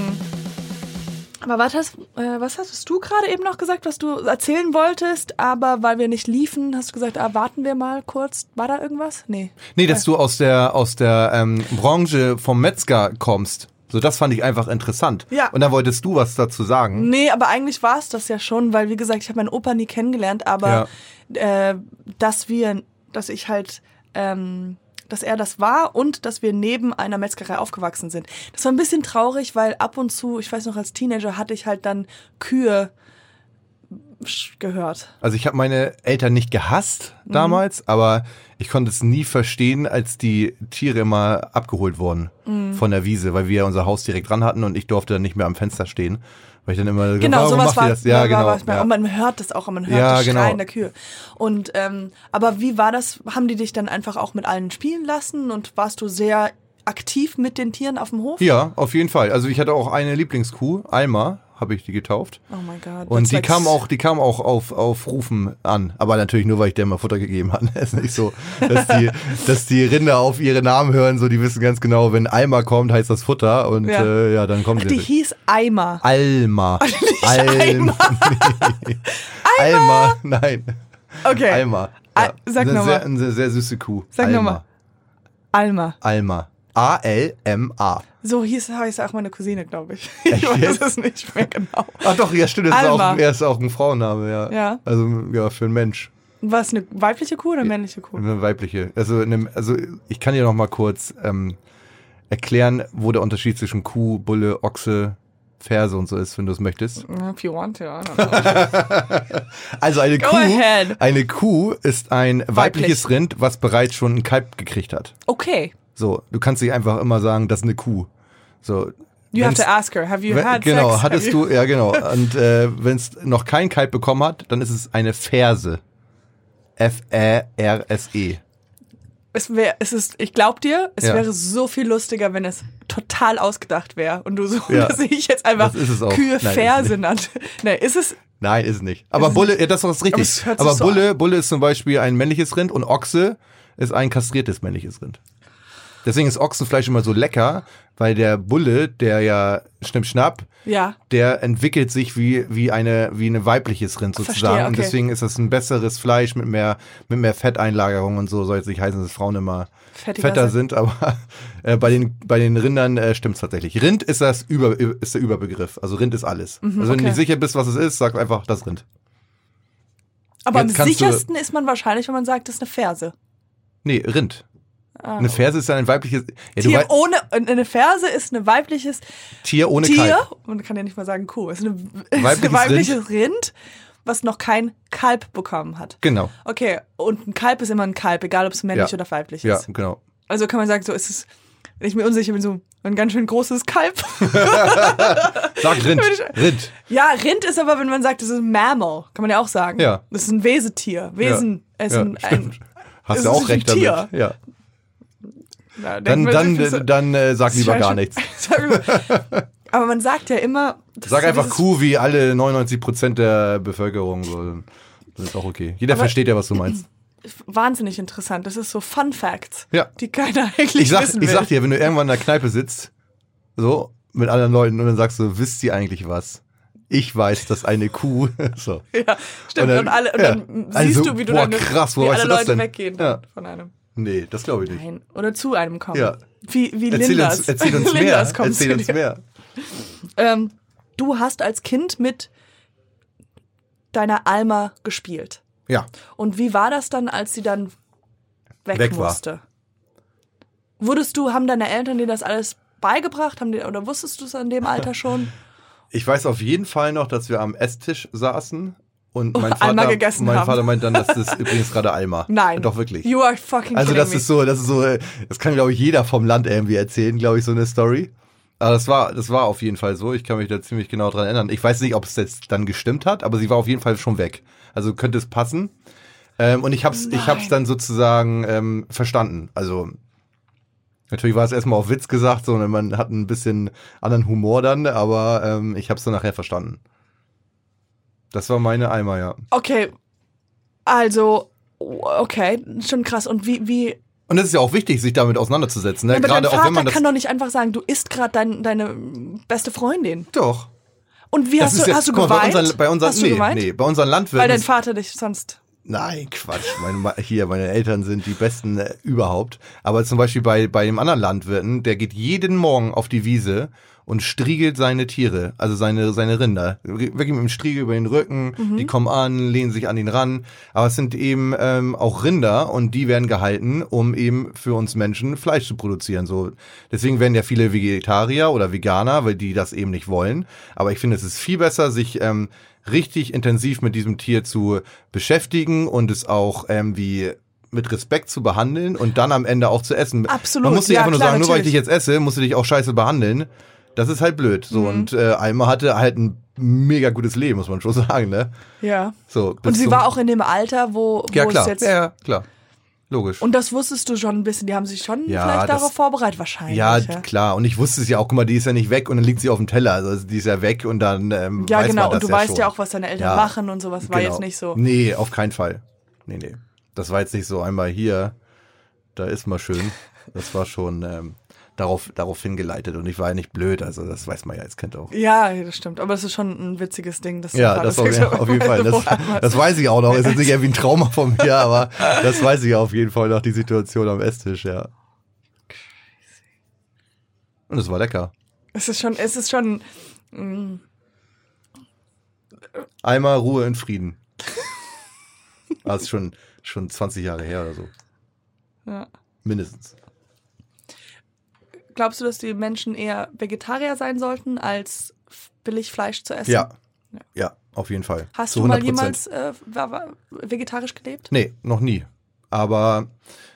Aber was hast, äh, was hast du gerade eben noch gesagt, was du erzählen wolltest, aber weil wir nicht liefen, hast du gesagt, ah, warten wir mal kurz. War da irgendwas? Nee. Nee, dass du aus der, aus der ähm, Branche vom Metzger kommst. So, das fand ich einfach interessant. Ja. Und dann wolltest du was dazu sagen. Nee, aber eigentlich war es das ja schon, weil wie gesagt, ich habe meinen Opa nie kennengelernt, aber äh, dass wir, dass ich halt, ähm, dass er das war und dass wir neben einer Metzgerei aufgewachsen sind. Das war ein bisschen traurig, weil ab und zu, ich weiß noch, als Teenager hatte ich halt dann Kühe gehört. Also ich habe meine Eltern nicht gehasst Mhm. damals, aber ich konnte es nie verstehen, als die Tiere immer abgeholt wurden Mhm. von der Wiese, weil wir ja unser Haus direkt dran hatten und ich durfte dann nicht mehr am Fenster stehen, weil ich dann immer Genau, warum sowas war, das? Ja, genau. war ja. Und man hört das auch, man hört Ja, das genau. Schreien der Kühe. Und ähm, aber wie war das? Haben die dich dann einfach auch mit allen spielen lassen und warst du sehr aktiv mit den Tieren auf dem Hof? Ja, auf jeden Fall. Also ich hatte auch eine Lieblingskuh, Alma, habe ich die getauft. Oh mein Gott. Und die like kam auch, die kam auch auf, auf Rufen an. Aber natürlich nur, weil ich der mal Futter gegeben habe. Es ist nicht so, dass die, dass die Rinder auf ihre Namen hören, so die wissen ganz genau, wenn Alma kommt, heißt das Futter. Und Ja. ja, äh, ja dann kommen Ach, sie. die hieß Eimer. Alma. Eimer. Nee. Alma. Nein. Okay. Alma. Al- sag eine noch sehr, eine sehr süße Kuh. Sag Alma. noch mal. Alma. Alma. A-L-M-A. So hieß heißt auch meine Cousine, glaube ich. Ich weiß es nicht mehr genau. Ach doch, ja stimmt, das ist auch, er ist auch ein Frauenname, ja. Ja. Also ja, für einen Mensch. War es eine weibliche Kuh oder männliche Kuh? Eine weibliche. Also, eine, also ich kann dir noch mal kurz ähm, erklären, wo der Unterschied zwischen Kuh, Bulle, Ochse, Ferse und so ist, wenn du es möchtest. If you want know. Also eine Go Kuh, ahead. eine Kuh ist ein weibliches Rind, was bereits schon einen Kalb gekriegt hat. Okay. So, du kannst nicht einfach immer sagen, das ist eine Kuh. So. You have to ask her, have you wenn- had genau, sex? hattest du, ja genau. Und äh, wenn es noch kein Kalb bekommen hat, dann ist es eine Ferse. F-Ä-R-S-E. Es wär, es ist, ich glaub dir, es Ja. wäre so viel lustiger, wenn es total ausgedacht wäre und du so, Ja. dass ich jetzt einfach ist. Kühe Nein, ist es Ferse nannte. Nee, ist es, Nein, ist es nicht. Aber es Bulle, ja, das ist richtig. Aber Aber so Bulle, Bulle ist zum Beispiel ein männliches Rind und Ochse ist ein kastriertes männliches Rind. Deswegen ist Ochsenfleisch immer so lecker, weil der Bulle, der ja schnipp schnapp, ja. der entwickelt sich wie, wie eine, wie ein weibliches Rind sozusagen. Verstehe, Und okay. deswegen ist das ein besseres Fleisch mit mehr, mit mehr Fetteinlagerung und so. Soll jetzt nicht heißen, dass Frauen immer Fettiger fetter sind, aber äh, bei den, bei den Rindern äh, stimmt es tatsächlich. Rind ist das Über, ist der Überbegriff. Also Rind ist alles. also wenn Mhm, okay. du nicht sicher bist, was es ist, sag einfach das Rind. Aber Jetzt am sichersten ist man wahrscheinlich, wenn man sagt, das ist eine Ferse. Nee, Rind. Eine Ferse ist ja ein weibliches ja. Tier ohne, eine Ferse ist ein weibliches Tier ohne Tier. Kalb. Man kann ja nicht mal sagen Kuh. Es ist, eine, es ein Weibliches weibliches Rind. was noch kein Kalb bekommen hat. Genau. Okay, und ein Kalb ist immer ein Kalb, egal ob es männlich Ja. oder weiblich Ja, ist. genau. Also kann man sagen, so ist es, wenn ich mir unsicher bin, so ein ganz schön großes Kalb. Sag Rind. Rind. ja, Rind ist aber, wenn man sagt, das ist ein Mammal, kann man ja auch sagen. Ja. Das ist ein Wesetier. Wesen. Ja. ist ja, ein, ein. Hast es du ist auch ein recht Tier. damit. Ja. Dann, dann, sich so- dann äh, sag lieber gar nichts. aber man sagt ja immer. Sag einfach Kuh wie alle 99 Prozent der Bevölkerung. So. Das ist auch okay. Jeder Aber- versteht ja, was du meinst. Wahnsinnig interessant. Das ist so Fun Facts, Ja. die keiner eigentlich Ich sag, wissen ich will. sag dir, wenn du irgendwann in der Kneipe sitzt, so, mit anderen Leuten und dann sagst du, wisst ihr eigentlich was? Ich weiß, dass eine Kuh, so. Ja, stimmt. Und, Und dann- alle, und ja. dann siehst Also, du, wie du boah, dann krass, wo alle du das Leute weggehen Ja. von einem. Nee, das glaube ich nicht. Nein. Oder zu einem kommen. Ja. Wie, wie Erzähl Lindas. uns, erzähl uns mehr. Lindas kommt Erzähl zu uns mehr. Ähm, du hast als Kind mit deiner Alma gespielt. Ja. Und wie war das dann, als sie dann weg, Weg war. musste? Wurdest du, haben deine Eltern dir das alles beigebracht? Haben die, oder wusstest du es an dem Alter schon? Ich weiß auf jeden Fall noch, dass wir am Esstisch saßen und mein Oh, Vater, mein. Vater meint dann, das ist übrigens gerade Alma. Nein. Doch wirklich. You are fucking Also das ist so, das ist so, das kann glaube ich jeder vom Land irgendwie erzählen, glaube ich, so eine Story. Aber das war, das war auf jeden Fall so. Ich kann mich da ziemlich genau dran erinnern. Ich weiß nicht, ob es jetzt dann gestimmt hat, aber sie war auf jeden Fall schon weg. Also könnte es passen. Ähm, und ich hab's, ich hab's dann sozusagen ähm, verstanden. Also natürlich war es erstmal auf Witz gesagt, so, und man hat ein bisschen anderen Humor dann, aber ähm, ich hab's dann nachher verstanden. Das war meine Eimer, ja. Okay, also, okay, schon krass. Und wie, wie, Und es ist ja auch wichtig, sich damit auseinanderzusetzen. Ne? aber dein Gerade auch Vater wenn man das. kann doch nicht einfach sagen, du isst gerade dein, deine beste Freundin. Doch. Und wie Das hast du, ja- hast du geweint? Bei unseren, bei unseren, hast nee, nee, bei unseren Landwirten. Weil dein Vater dich sonst. Nein, Quatsch. Meine, hier, meine Eltern sind die besten äh, überhaupt. Aber zum Beispiel bei, bei dem anderen Landwirten, der geht jeden Morgen auf die Wiese und striegelt seine Tiere, also seine, seine Rinder. Wirklich mit dem Striegel über den Rücken, Mhm. die kommen an, lehnen sich an ihn ran. Aber es sind eben ähm, auch Rinder und die werden gehalten, um eben für uns Menschen Fleisch zu produzieren. So, deswegen werden ja viele Vegetarier oder Veganer, weil die das eben nicht wollen. Aber ich finde, es ist viel besser, sich ähm, richtig intensiv mit diesem Tier zu beschäftigen und es auch ähm, wie mit Respekt zu behandeln und dann am Ende auch zu essen. Absolut, Man muss nicht ja, einfach nur klar, sagen, nur weil ich dich natürlich. jetzt esse, musst du dich auch scheiße behandeln. Das ist halt blöd. So und äh, Alma hatte halt ein mega gutes Leben, muss man schon sagen, ne? Ja. So. Und sie war auch in dem Alter, wo, ja wo klar, es jetzt. ja, ja klar, logisch. Und das wusstest du schon ein bisschen. Die haben sich schon Ja, vielleicht darauf vorbereitet, wahrscheinlich. ja, ja. klar. Und ich wusste es ja auch, guck mal, die ist ja nicht weg und dann liegt sie auf dem Teller. Also die ist ja weg und dann ähm, Ja, weiß genau. Man das Und du ja weißt schon. ja auch, was deine Eltern Ja, machen und sowas. War Genau. jetzt nicht so. Nee, auf keinen Fall. Nee, nee. Das war jetzt nicht so einmal hier, da ist mal schön. Das war schon ähm, darauf, darauf hingeleitet und ich war ja nicht blöd, also das weiß man ja als Kind auch. Ja, das stimmt. Aber das ist schon ein witziges Ding. Dass Ja, das Vater auf, jeden Fall. Das, das weiß ich auch noch. Ist jetzt nicht irgendwie ein Trauma von mir, aber das weiß ich auf jeden Fall noch, die Situation am Esstisch, ja. Und es war lecker. es ist schon, es ist schon. mm, Einmal Ruhe in Frieden. Das ist schon, schon 20 Jahre her oder so. Ja. Mindestens. Glaubst du, dass die Menschen eher Vegetarier sein sollten, als billig Fleisch zu essen? Ja. Ja, auf jeden Fall. Hast Zu du mal 100%. jemals äh, vegetarisch gelebt? Nee, noch nie. Aber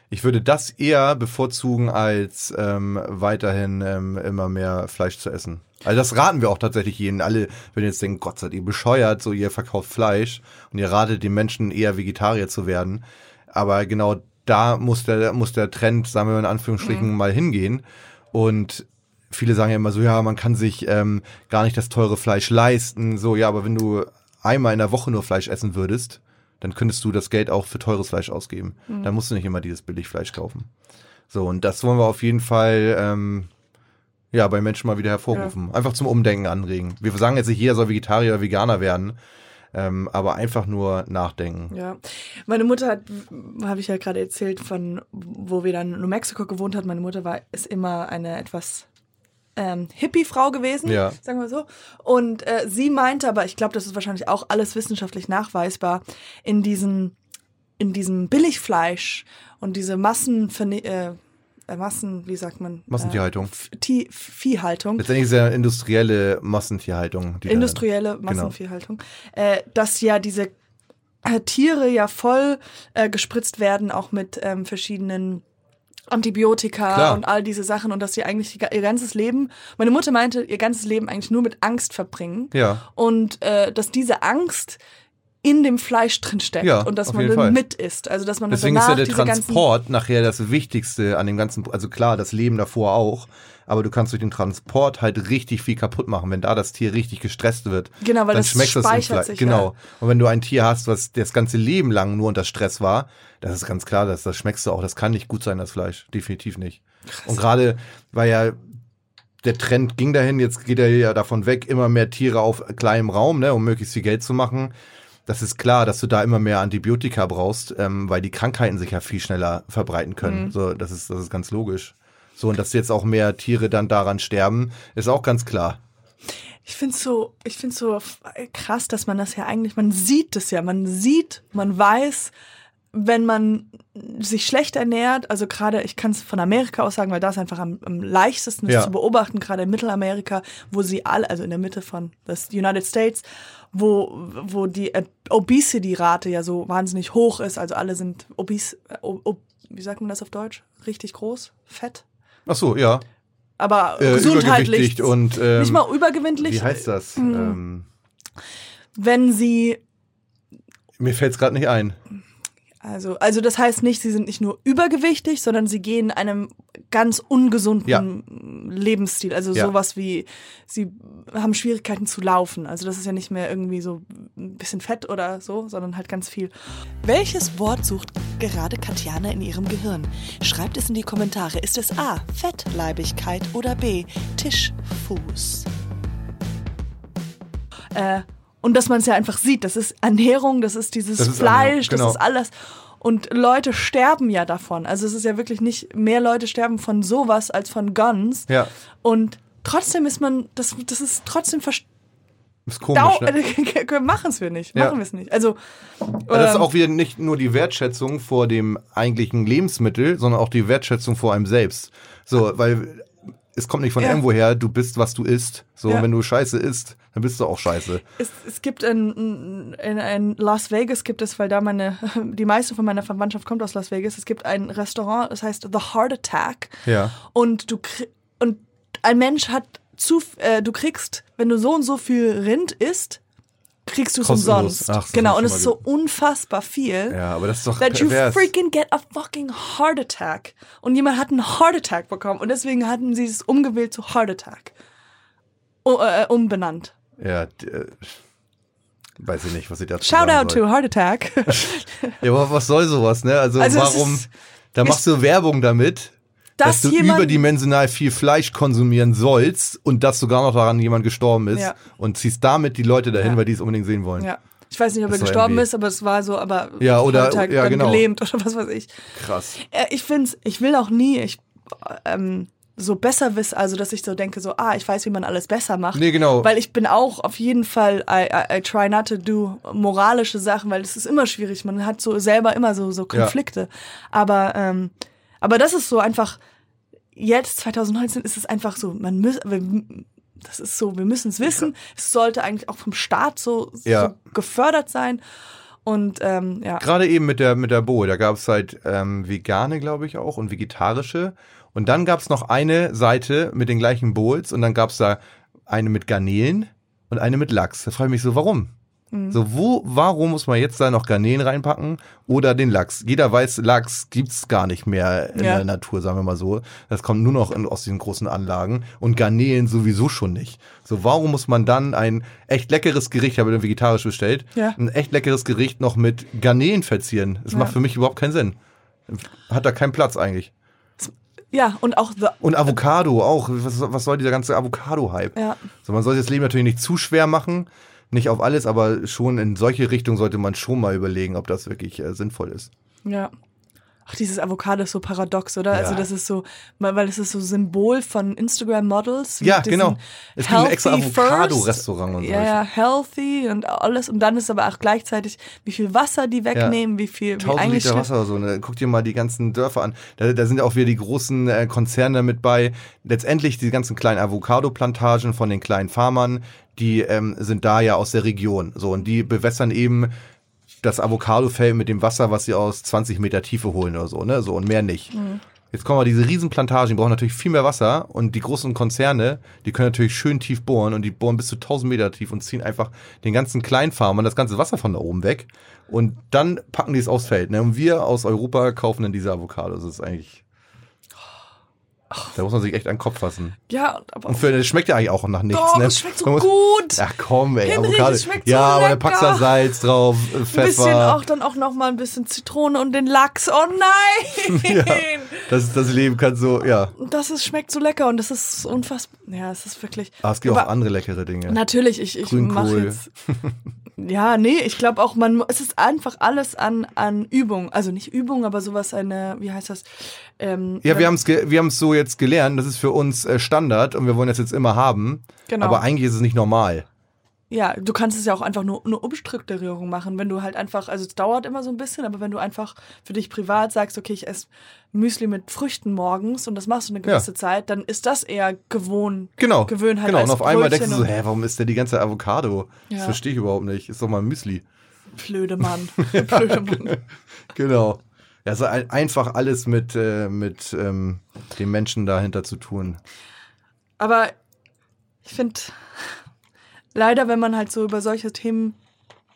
ich würde das eher bevorzugen, als ähm, weiterhin ähm, immer mehr Fleisch zu essen. Also das raten wir auch tatsächlich jedem. Alle, wenn ihr jetzt denkt, Gott seid ihr bescheuert, so ihr verkauft Fleisch und ihr ratet den Menschen eher Vegetarier zu werden. Aber genau da muss der, muss der Trend, sagen wir mal in Anführungsstrichen, Mhm. mal hingehen. Und viele sagen ja immer so, ja, man kann sich ähm, gar nicht das teure Fleisch leisten. So, ja, aber wenn du einmal in der Woche nur Fleisch essen würdest, dann könntest du das Geld auch für teures Fleisch ausgeben. Mhm. Dann musst du nicht immer dieses Billigfleisch kaufen. So, und das wollen wir auf jeden Fall ähm, ja, bei Menschen mal wieder hervorrufen. Einfach zum Umdenken anregen. Wir sagen jetzt nicht, jeder soll Vegetarier oder Veganer werden, ähm, aber einfach nur nachdenken. Ja. Meine Mutter hat, habe ich ja gerade erzählt, von wo wir dann in New Mexico gewohnt hat. Meine Mutter war ist immer eine etwas ähm, Hippie-Frau gewesen, Ja. sagen wir so. Und äh, sie meinte, aber ich glaube, das ist wahrscheinlich auch alles wissenschaftlich nachweisbar, in diesen, in diesem Billigfleisch und diese Massen, äh, äh, Massen, wie sagt man? Massentierhaltung. Äh, Viehhaltung. Letztendlich ist ja industrielle Massentierhaltung. die da- industrielle Genau. Massenviehhaltung, äh, dass ja diese äh, Tiere ja voll äh, gespritzt werden, auch mit ähm, verschiedenen Antibiotika Klar. und all diese Sachen und dass sie eigentlich ihr ganzes Leben, meine Mutter meinte, ihr ganzes Leben eigentlich nur mit Angst verbringen Ja. und äh, dass diese Angst in dem Fleisch drin steckt Ja, und dass man Fall. mit isst. Also dass man Deswegen ist ja der Transport nachher das Wichtigste an dem ganzen, also klar, das Leben davor auch, aber du kannst durch den Transport halt richtig viel kaputt machen, wenn da das Tier richtig gestresst wird. Genau, weil dann das schmeckt das speichert Fleisch. sich, Genau. ja. Und wenn du ein Tier hast, was das ganze Leben lang nur unter Stress war, das ist ganz klar, das, das schmeckst du auch. Das kann nicht gut sein, das Fleisch. Definitiv nicht. Und gerade, weil ja der Trend ging dahin, jetzt geht er ja davon weg, immer mehr Tiere auf kleinem Raum, ne, um möglichst viel Geld zu machen. Das ist klar, dass du da immer mehr Antibiotika brauchst, ähm, weil die Krankheiten sich ja viel schneller verbreiten können. So, das ist, das ist ganz logisch. So, und dass jetzt auch mehr Tiere dann daran sterben, ist auch ganz klar. Ich finde so, ich finde so f- krass, dass man das ja eigentlich, man sieht es ja, man sieht, man weiß, wenn man sich schlecht ernährt, also gerade, ich kann es von Amerika aus sagen, weil das einfach am, am leichtesten ist Ja. zu beobachten, gerade in Mittelamerika, wo sie alle, also in der Mitte von das United States, wo, wo die Obesity-Rate ja so wahnsinnig hoch ist, also alle sind obese, ob, wie sagt man das auf Deutsch? Richtig groß, fett, Ach so, ja. aber Äh, gesundheitlich. und ähm, nicht mal übergewinnlich. wie heißt das? Mhm. Ähm, wenn sie mir fällt's gerade nicht ein. Also, also das heißt nicht, sie sind nicht nur übergewichtig, sondern sie gehen einem ganz ungesunden Ja. Lebensstil. Also Ja. sowas wie, sie haben Schwierigkeiten zu laufen. Also das ist ja nicht mehr irgendwie so ein bisschen Fett oder so, sondern halt ganz viel. Welches Wort sucht gerade Katjana in ihrem Gehirn? Schreibt es in die Kommentare. Ist es A. Fettleibigkeit oder B. Tischfuß? Äh, und dass man es ja einfach sieht, das ist Ernährung, das ist dieses Das ist Fleisch, genau. das ist alles. Und Leute sterben ja davon. Also es ist ja wirklich nicht, mehr Leute sterben von sowas als von Guns. Ja, Und trotzdem ist man, das, das ist trotzdem verstanden. ist komisch. Ne? machen es wir nicht. Ja. Machen wir es nicht. Also, Aber das ist ähm, auch wieder nicht nur die Wertschätzung vor dem eigentlichen Lebensmittel, sondern auch die Wertschätzung vor einem selbst. So, weil es kommt nicht von Ja. irgendwo her, du bist, was du isst. So, Ja. wenn du Scheiße isst, dann bist du auch Scheiße. es, es gibt in, in, in Las Vegas gibt es, weil da meine, die meiste von meiner Verwandtschaft kommt aus Las Vegas, es gibt ein Restaurant, das heißt The Heart Attack. Ja. Und du und ein Mensch hat zu, äh, du kriegst, wenn du so und so viel Rind isst, kriegst du es umsonst. Ach, das genau, und es ist so unfassbar viel. Ja, aber das ist doch that you pervers. freaking get a fucking heart attack. Und jemand hat einen Heart attack bekommen und deswegen hatten sie es umgewählt zu Heart attack. O, äh, umbenannt. Ja, äh, weiß ich nicht, was ich dazu Shout out soll. to Heart attack. Ja, aber was soll sowas, ne? Also, Also warum, da machst du Werbung damit, dass, Dass du überdimensional viel Fleisch konsumieren sollst und dass sogar noch daran jemand gestorben ist Ja. und ziehst damit die Leute dahin, Ja. weil die es unbedingt sehen wollen. ja. Ich weiß nicht, ob Das er gestorben ist, aber es war so, aber Ja, oder- attack, ja, genau. gelähmt oder was weiß ich. Krass. Äh, Ich find's, ich will auch nie, ich, ähm, so besser wissen, also dass ich so denke, so, ah, ich weiß, wie man alles besser macht. Nee, genau. Weil ich bin auch auf jeden Fall, I, I, I try not to do moralische Sachen, weil es ist immer schwierig. Man hat so selber immer so, so Konflikte. Aber, ähm, aber das ist so einfach, jetzt 2019 ist es einfach so, man muss, wir- das ist so, wir müssen es wissen. Es sollte eigentlich auch vom Staat so, Ja. so gefördert sein. Und ähm, ja. Gerade eben mit der, mit der Boe, da gab es halt ähm, vegane, glaube ich, auch und vegetarische. Und dann gab es noch eine Seite mit den gleichen Bowls und dann gab es da eine mit Garnelen und eine mit Lachs. Da frage ich mich so, warum? So, wo, warum muss man jetzt da noch Garnelen reinpacken oder den Lachs? Jeder weiß, Lachs gibt's gar nicht mehr in Ja. der Natur, sagen wir mal so. Das kommt nur noch in, aus diesen großen Anlagen und Garnelen sowieso schon nicht. So, warum muss man dann ein echt leckeres Gericht, ich habe dann vegetarisch bestellt, Ja. ein echt leckeres Gericht noch mit Garnelen verzieren? Das Ja. macht für mich überhaupt keinen Sinn. Hat da keinen Platz eigentlich. Ja, und auch the, Und Avocado auch. Was, was soll dieser ganze Avocado-Hype? Ja. So, man soll sich das Leben natürlich nicht zu schwer machen. Nicht auf alles, aber schon in solche Richtungen sollte man schon mal überlegen, ob das wirklich äh, sinnvoll ist. Ja. Ach, dieses Avocado ist so paradox, oder? Also Ja. das ist so, weil es ist so Symbol von Instagram-Models. Ja, genau. Es gibt ein extra Avocado-Restaurant und so. Ja, ja, healthy und alles. Und dann ist aber auch gleichzeitig, wie viel Wasser die wegnehmen, wie viel, wie 1000 eigentlich Liter Wasser oder so. Ne? Guck dir mal die ganzen Dörfer an. Da, da sind ja auch wieder die großen äh, Konzerne mit bei. Letztendlich die ganzen kleinen Avocado-Plantagen von den kleinen Farmern, die ähm, sind da ja aus der Region. So, und die bewässern eben das Avocadofeld mit dem Wasser, was sie aus 20 Meter Tiefe holen oder so, ne? So und mehr nicht. Jetzt kommen wir diese riesen Plantagen, die brauchen natürlich viel mehr Wasser und die großen Konzerne, die können natürlich schön tief bohren und die bohren bis zu 1000 Meter tief und ziehen einfach den ganzen Kleinfarmern das ganze Wasser von da oben weg und dann packen die es aufs Feld. Ne? Und wir aus Europa kaufen dann diese Avocados. Das ist eigentlich, da muss man sich echt an den Kopf fassen. Ja, aber Und für, das schmeckt ja eigentlich auch nach nichts. Doch, ne? es schmeckt so muss- gut. Ach komm, ey, Henrik, Avocado. schmeckt so ja, aber dann packst du da Salz drauf, äh, ein Pfeffer. bisschen auch dann auch noch mal ein bisschen Zitrone und den Lachs. Oh nein! Ja, das, ist das Leben kann so, ja. Das ist, schmeckt so lecker und das ist unfassbar. Ja, es ist wirklich. Aber es gibt Aber auch andere leckere Dinge. Natürlich, ich, ich Grünkohl. mache jetzt. Ja, nee, ich glaube auch, man, es ist einfach alles an, an Übung. Also nicht Übung, aber sowas eine, wie heißt das? Ähm, Ja, wir haben es wir haben's so jetzt gelernt, das ist für uns äh, Standard und wir wollen das jetzt immer haben. Genau. Aber eigentlich ist es nicht normal. Ja, du kannst es ja auch einfach nur eine Umstrukturierung machen, wenn du halt einfach, also es dauert immer so ein bisschen, aber wenn du einfach für dich privat sagst, okay, ich esse Müsli mit Früchten morgens und das machst du eine gewisse Ja. Zeit, dann ist das eher gewohn, Genau. Gewohnheit genau. Und auf einmal Brötchen denkst du so, hä, warum ist der die ganze Avocado? Das Ja. verstehe ich überhaupt nicht. Ist doch mal ein Müsli. blöde Mann. blöde Mann. Genau. Ja, so ein, einfach alles mit, äh, mit ähm, dem Menschen dahinter zu tun. Aber ich finde, leider, wenn man halt so über solche Themen,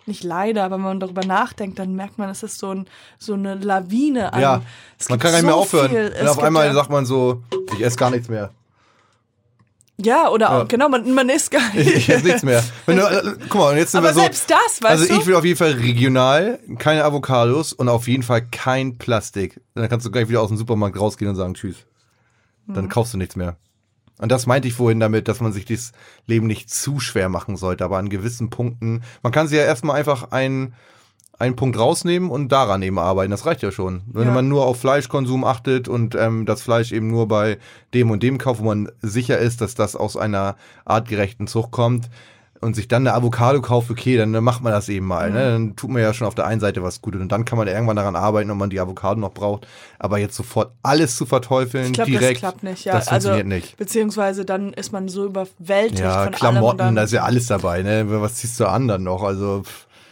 nicht leider, aber wenn man darüber nachdenkt, dann merkt man, es ist so, ein, so eine Lawine an. ja, es man kann gar nicht mehr so aufhören. Viel. Und auf einmal ja, sagt man so, ich esse gar nichts mehr. Ja, oder Ja. Auch, genau, man, man ist gar nicht. Ich esse nichts mehr. Wenn du, äh, guck mal, und jetzt sind aber wir so. selbst das, weißt also ich will auf jeden Fall regional, keine Avocados und auf jeden Fall kein Plastik. Dann kannst du gleich wieder aus dem Supermarkt rausgehen und sagen Tschüss. Dann Mhm. kaufst du nichts mehr. Und das meinte ich vorhin damit, dass man sich das Leben nicht zu schwer machen sollte, aber an gewissen Punkten. Man kann sich ja erstmal einfach einen, einen Punkt rausnehmen und daran eben arbeiten. Das reicht ja schon. Wenn Ja. man nur auf Fleischkonsum achtet und ähm, das Fleisch eben nur bei dem und dem kauft, wo man sicher ist, dass das aus einer artgerechten Zucht kommt und sich dann eine Avocado kauft, okay, dann macht man das eben mal. Mhm. Ne? Dann tut man ja schon auf der einen Seite was Gutes und dann kann man irgendwann daran arbeiten, ob man die Avocado noch braucht. Aber jetzt sofort alles zu verteufeln, ich glaube, das direkt, klappt nicht. Ja, das also, funktioniert nicht. Beziehungsweise dann ist man so überwältigt Ja, von Klamotten, allem. da ist ja alles dabei, ne? Was ziehst du an dann noch? Also,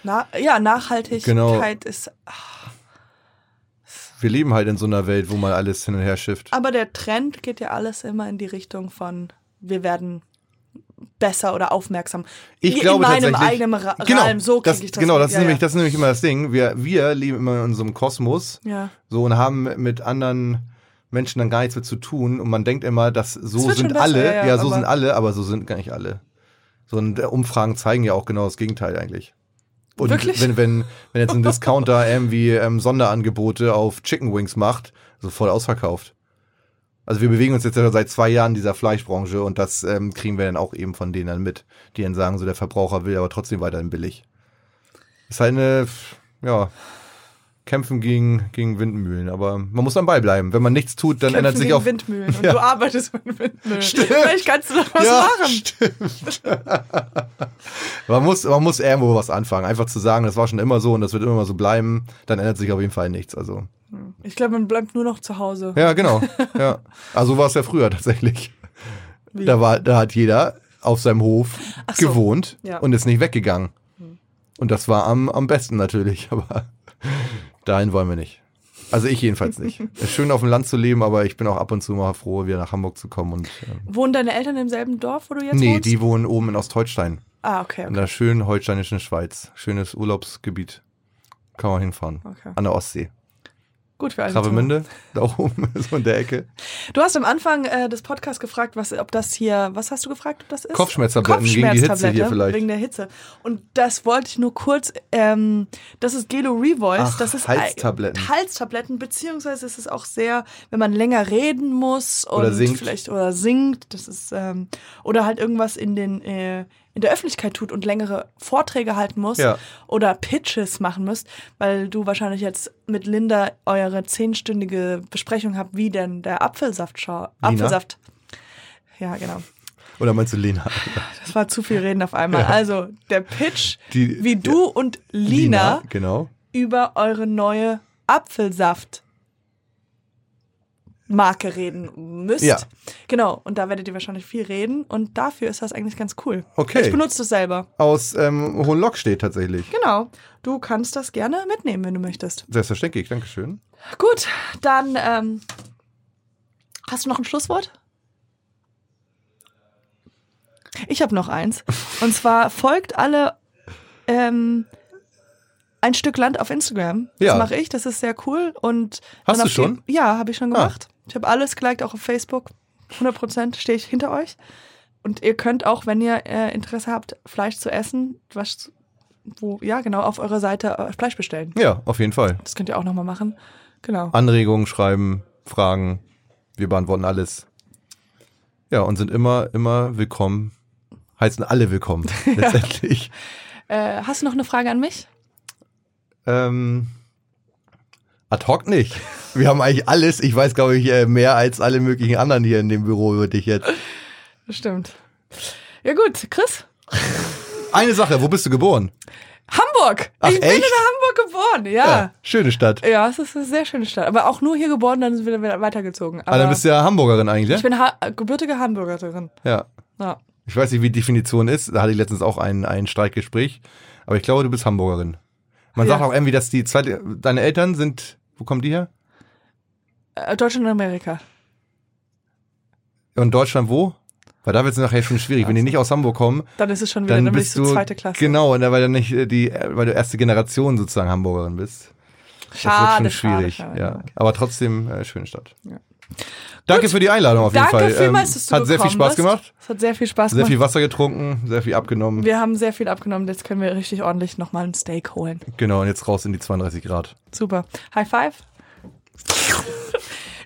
Na, ja, Nachhaltigkeit Genau. ist. wir leben halt in so einer Welt, wo man alles hin und her schifft. Aber der Trend geht ja alles immer in die Richtung von, wir werden besser oder aufmerksam. Ich in glaube meinem tatsächlich, eigenen Ra genau, Rahmen, so kriege das, ich das. Genau, mit. das ist, ja, nämlich, das ist nämlich immer das Ding. Wir, wir leben immer in unserem Kosmos Ja. so und haben mit anderen Menschen dann gar nichts mit zu tun und man denkt immer, dass so schon sind besser, alle, ja, ja, so sind alle, aber so sind gar nicht alle. So und äh, Umfragen zeigen ja auch genau das Gegenteil eigentlich. Und Wirklich? wenn wenn wenn jetzt ein Discounter irgendwie ähm, Sonderangebote auf Chicken Wings macht, so voll ausverkauft. Also wir bewegen uns jetzt ja seit zwei Jahren in dieser Fleischbranche und das ähm, kriegen wir dann auch eben von denen dann mit, die dann sagen, so der Verbraucher will aber trotzdem weiterhin billig. Ist halt eine, ja, kämpfen gegen, gegen Windmühlen, aber man muss am Ball bleiben. Wenn man nichts tut, dann Kämpfen ändert sich auch. Windmühlen. Und Ja. du arbeitest mit Windmühlen. Vielleicht kannst du doch was ja, machen. stimmt. man, muss, man muss irgendwo was anfangen. Einfach zu sagen, das war schon immer so und das wird immer so bleiben, dann ändert sich auf jeden Fall nichts. Also, Ich glaube, man bleibt nur noch zu Hause. ja, genau. ja. Also war es ja früher tatsächlich. Wie? Da, war, da hat jeder auf seinem Hof so. gewohnt Ja. und ist nicht weggegangen. Und das war am, am besten natürlich, aber dahin wollen wir nicht. Also ich jedenfalls nicht. Es ist schön auf dem Land zu leben, aber ich bin auch ab und zu mal froh, wieder nach Hamburg zu kommen. Und, ähm, Wohnen deine Eltern im selben Dorf, wo du jetzt nee, wohnst? die wohnen oben in Ostholstein, Ah, okay. in okay. der schönen holsteinischen Schweiz. Schönes Urlaubsgebiet. Kann man hinfahren. okay. An der Ostsee. Gut für alle. Travemünde, da oben, so in der Ecke. Du hast am Anfang äh, des Podcasts gefragt, was, ob das hier, was hast du gefragt, ob das ist? Kopfschmerztabletten gegen die Hitze hier vielleicht. Wegen der Hitze. Und das wollte ich nur kurz, ähm, das ist Gelo Revoice, Ach, das ist Halstabletten. Ein, Halstabletten, beziehungsweise ist es auch sehr, wenn man länger reden muss und Oder singt. vielleicht oder singt, das ist, ähm, oder halt irgendwas in den, äh, in der Öffentlichkeit tut und längere Vorträge halten muss Ja. oder Pitches machen müsst, weil du wahrscheinlich jetzt mit Linda eure zehnstündige Besprechung habt, wie denn der Apfelsaft. Apfelsaft. Ja, genau. Oder meinst du Lena? Das war zu viel Reden auf einmal. Also, der Pitch, Die- wie du und Lina, Genau. über eure neue Apfelsaft Marke reden müsst. Ja. Genau, und da werdet ihr wahrscheinlich viel reden und dafür ist das eigentlich ganz cool. Okay. Ich benutze das selber. Aus ähm, Hohenlock steht tatsächlich. Genau. Du kannst das gerne mitnehmen, wenn du möchtest. Selbstverständlich, Dankeschön. Gut, dann ähm, hast du noch ein Schlusswort? Ich habe noch eins. Und zwar folgt alle ähm, ein Stück Land auf Instagram. Das Ja. mache ich, das ist sehr cool. Und Hast du schon? Ja, habe ich schon Ah. Ich habe alles geliked, auch auf Facebook. 100% stehe ich hinter euch. Und ihr könnt auch, wenn ihr äh, Interesse habt, Fleisch zu essen, was, wo, ja, genau, auf eurer Seite äh, Fleisch bestellen. Ja, auf jeden Fall. Das könnt ihr auch nochmal machen. Genau. Anregungen schreiben, Fragen. Wir beantworten alles. Ja, und sind immer, immer willkommen. Heißen alle willkommen, letztendlich. Äh, hast du noch eine Frage an mich? Ähm, ad hoc nicht. Wir haben eigentlich alles. Ich weiß, glaube ich, äh, mehr als alle möglichen anderen hier in dem Büro über dich jetzt. Stimmt. Ja gut, Chris? Eine Sache, wo bist du geboren? Hamburg! Ach, ich bin echt? in Hamburg geboren, ja. schöne Stadt. Ja, es ist eine sehr schöne Stadt. Aber auch nur hier geboren, dann sind wir wieder weitergezogen. Aber Aber dann bist du ja Hamburgerin eigentlich, ich ne? bin ha gebürtige Hamburgerin. Ja. Ja. Ich weiß nicht, wie die Definition ist. Da hatte ich letztens auch ein, ein Streitgespräch. Aber ich glaube, du bist Hamburgerin. Man sagt auch irgendwie, dass die zweite, deine Eltern sind, wo kommen die her? Äh, Deutschland und Amerika. Und Deutschland wo? Weil da wird es nachher schon schwierig. Wenn die nicht aus Hamburg kommen, Dann ist es schon wieder dann nämlich bist so du zweite Klasse. genau, weil du nicht äh, die, äh, weil du erste Generation sozusagen Hamburgerin bist. Schade, das wird schon schwierig. schade, schade. ja, Okay. aber trotzdem äh, schöne Stadt. Ja. Danke für die Einladung auf jeden Danke Fall. vielmals, dass du hat sehr viel Spaß bist. gemacht. Es hat sehr viel Spaß Sehr gemacht. viel Wasser getrunken, sehr viel abgenommen. wir haben sehr viel abgenommen. Jetzt können wir richtig ordentlich nochmal ein Steak holen. Genau, und jetzt raus in die 32 Grad. Super. High five.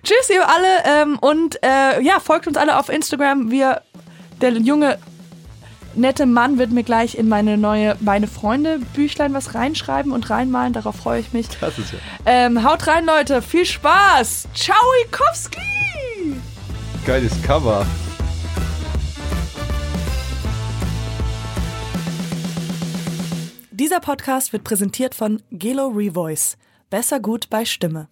Tschüss, ihr alle. Ähm, und äh, ja, folgt uns alle auf Instagram. Wir, der junge, nette Mann wird mir gleich in meine neue Meine Freunde Büchlein was reinschreiben und reinmalen. Darauf freue ich mich. Das ist ja. Ähm, haut rein, Leute. Viel Spaß. Ciao, Ikowski. Geiles Cover. Dieser Podcast wird präsentiert von Gelo Revoice. Besser gut bei Stimme.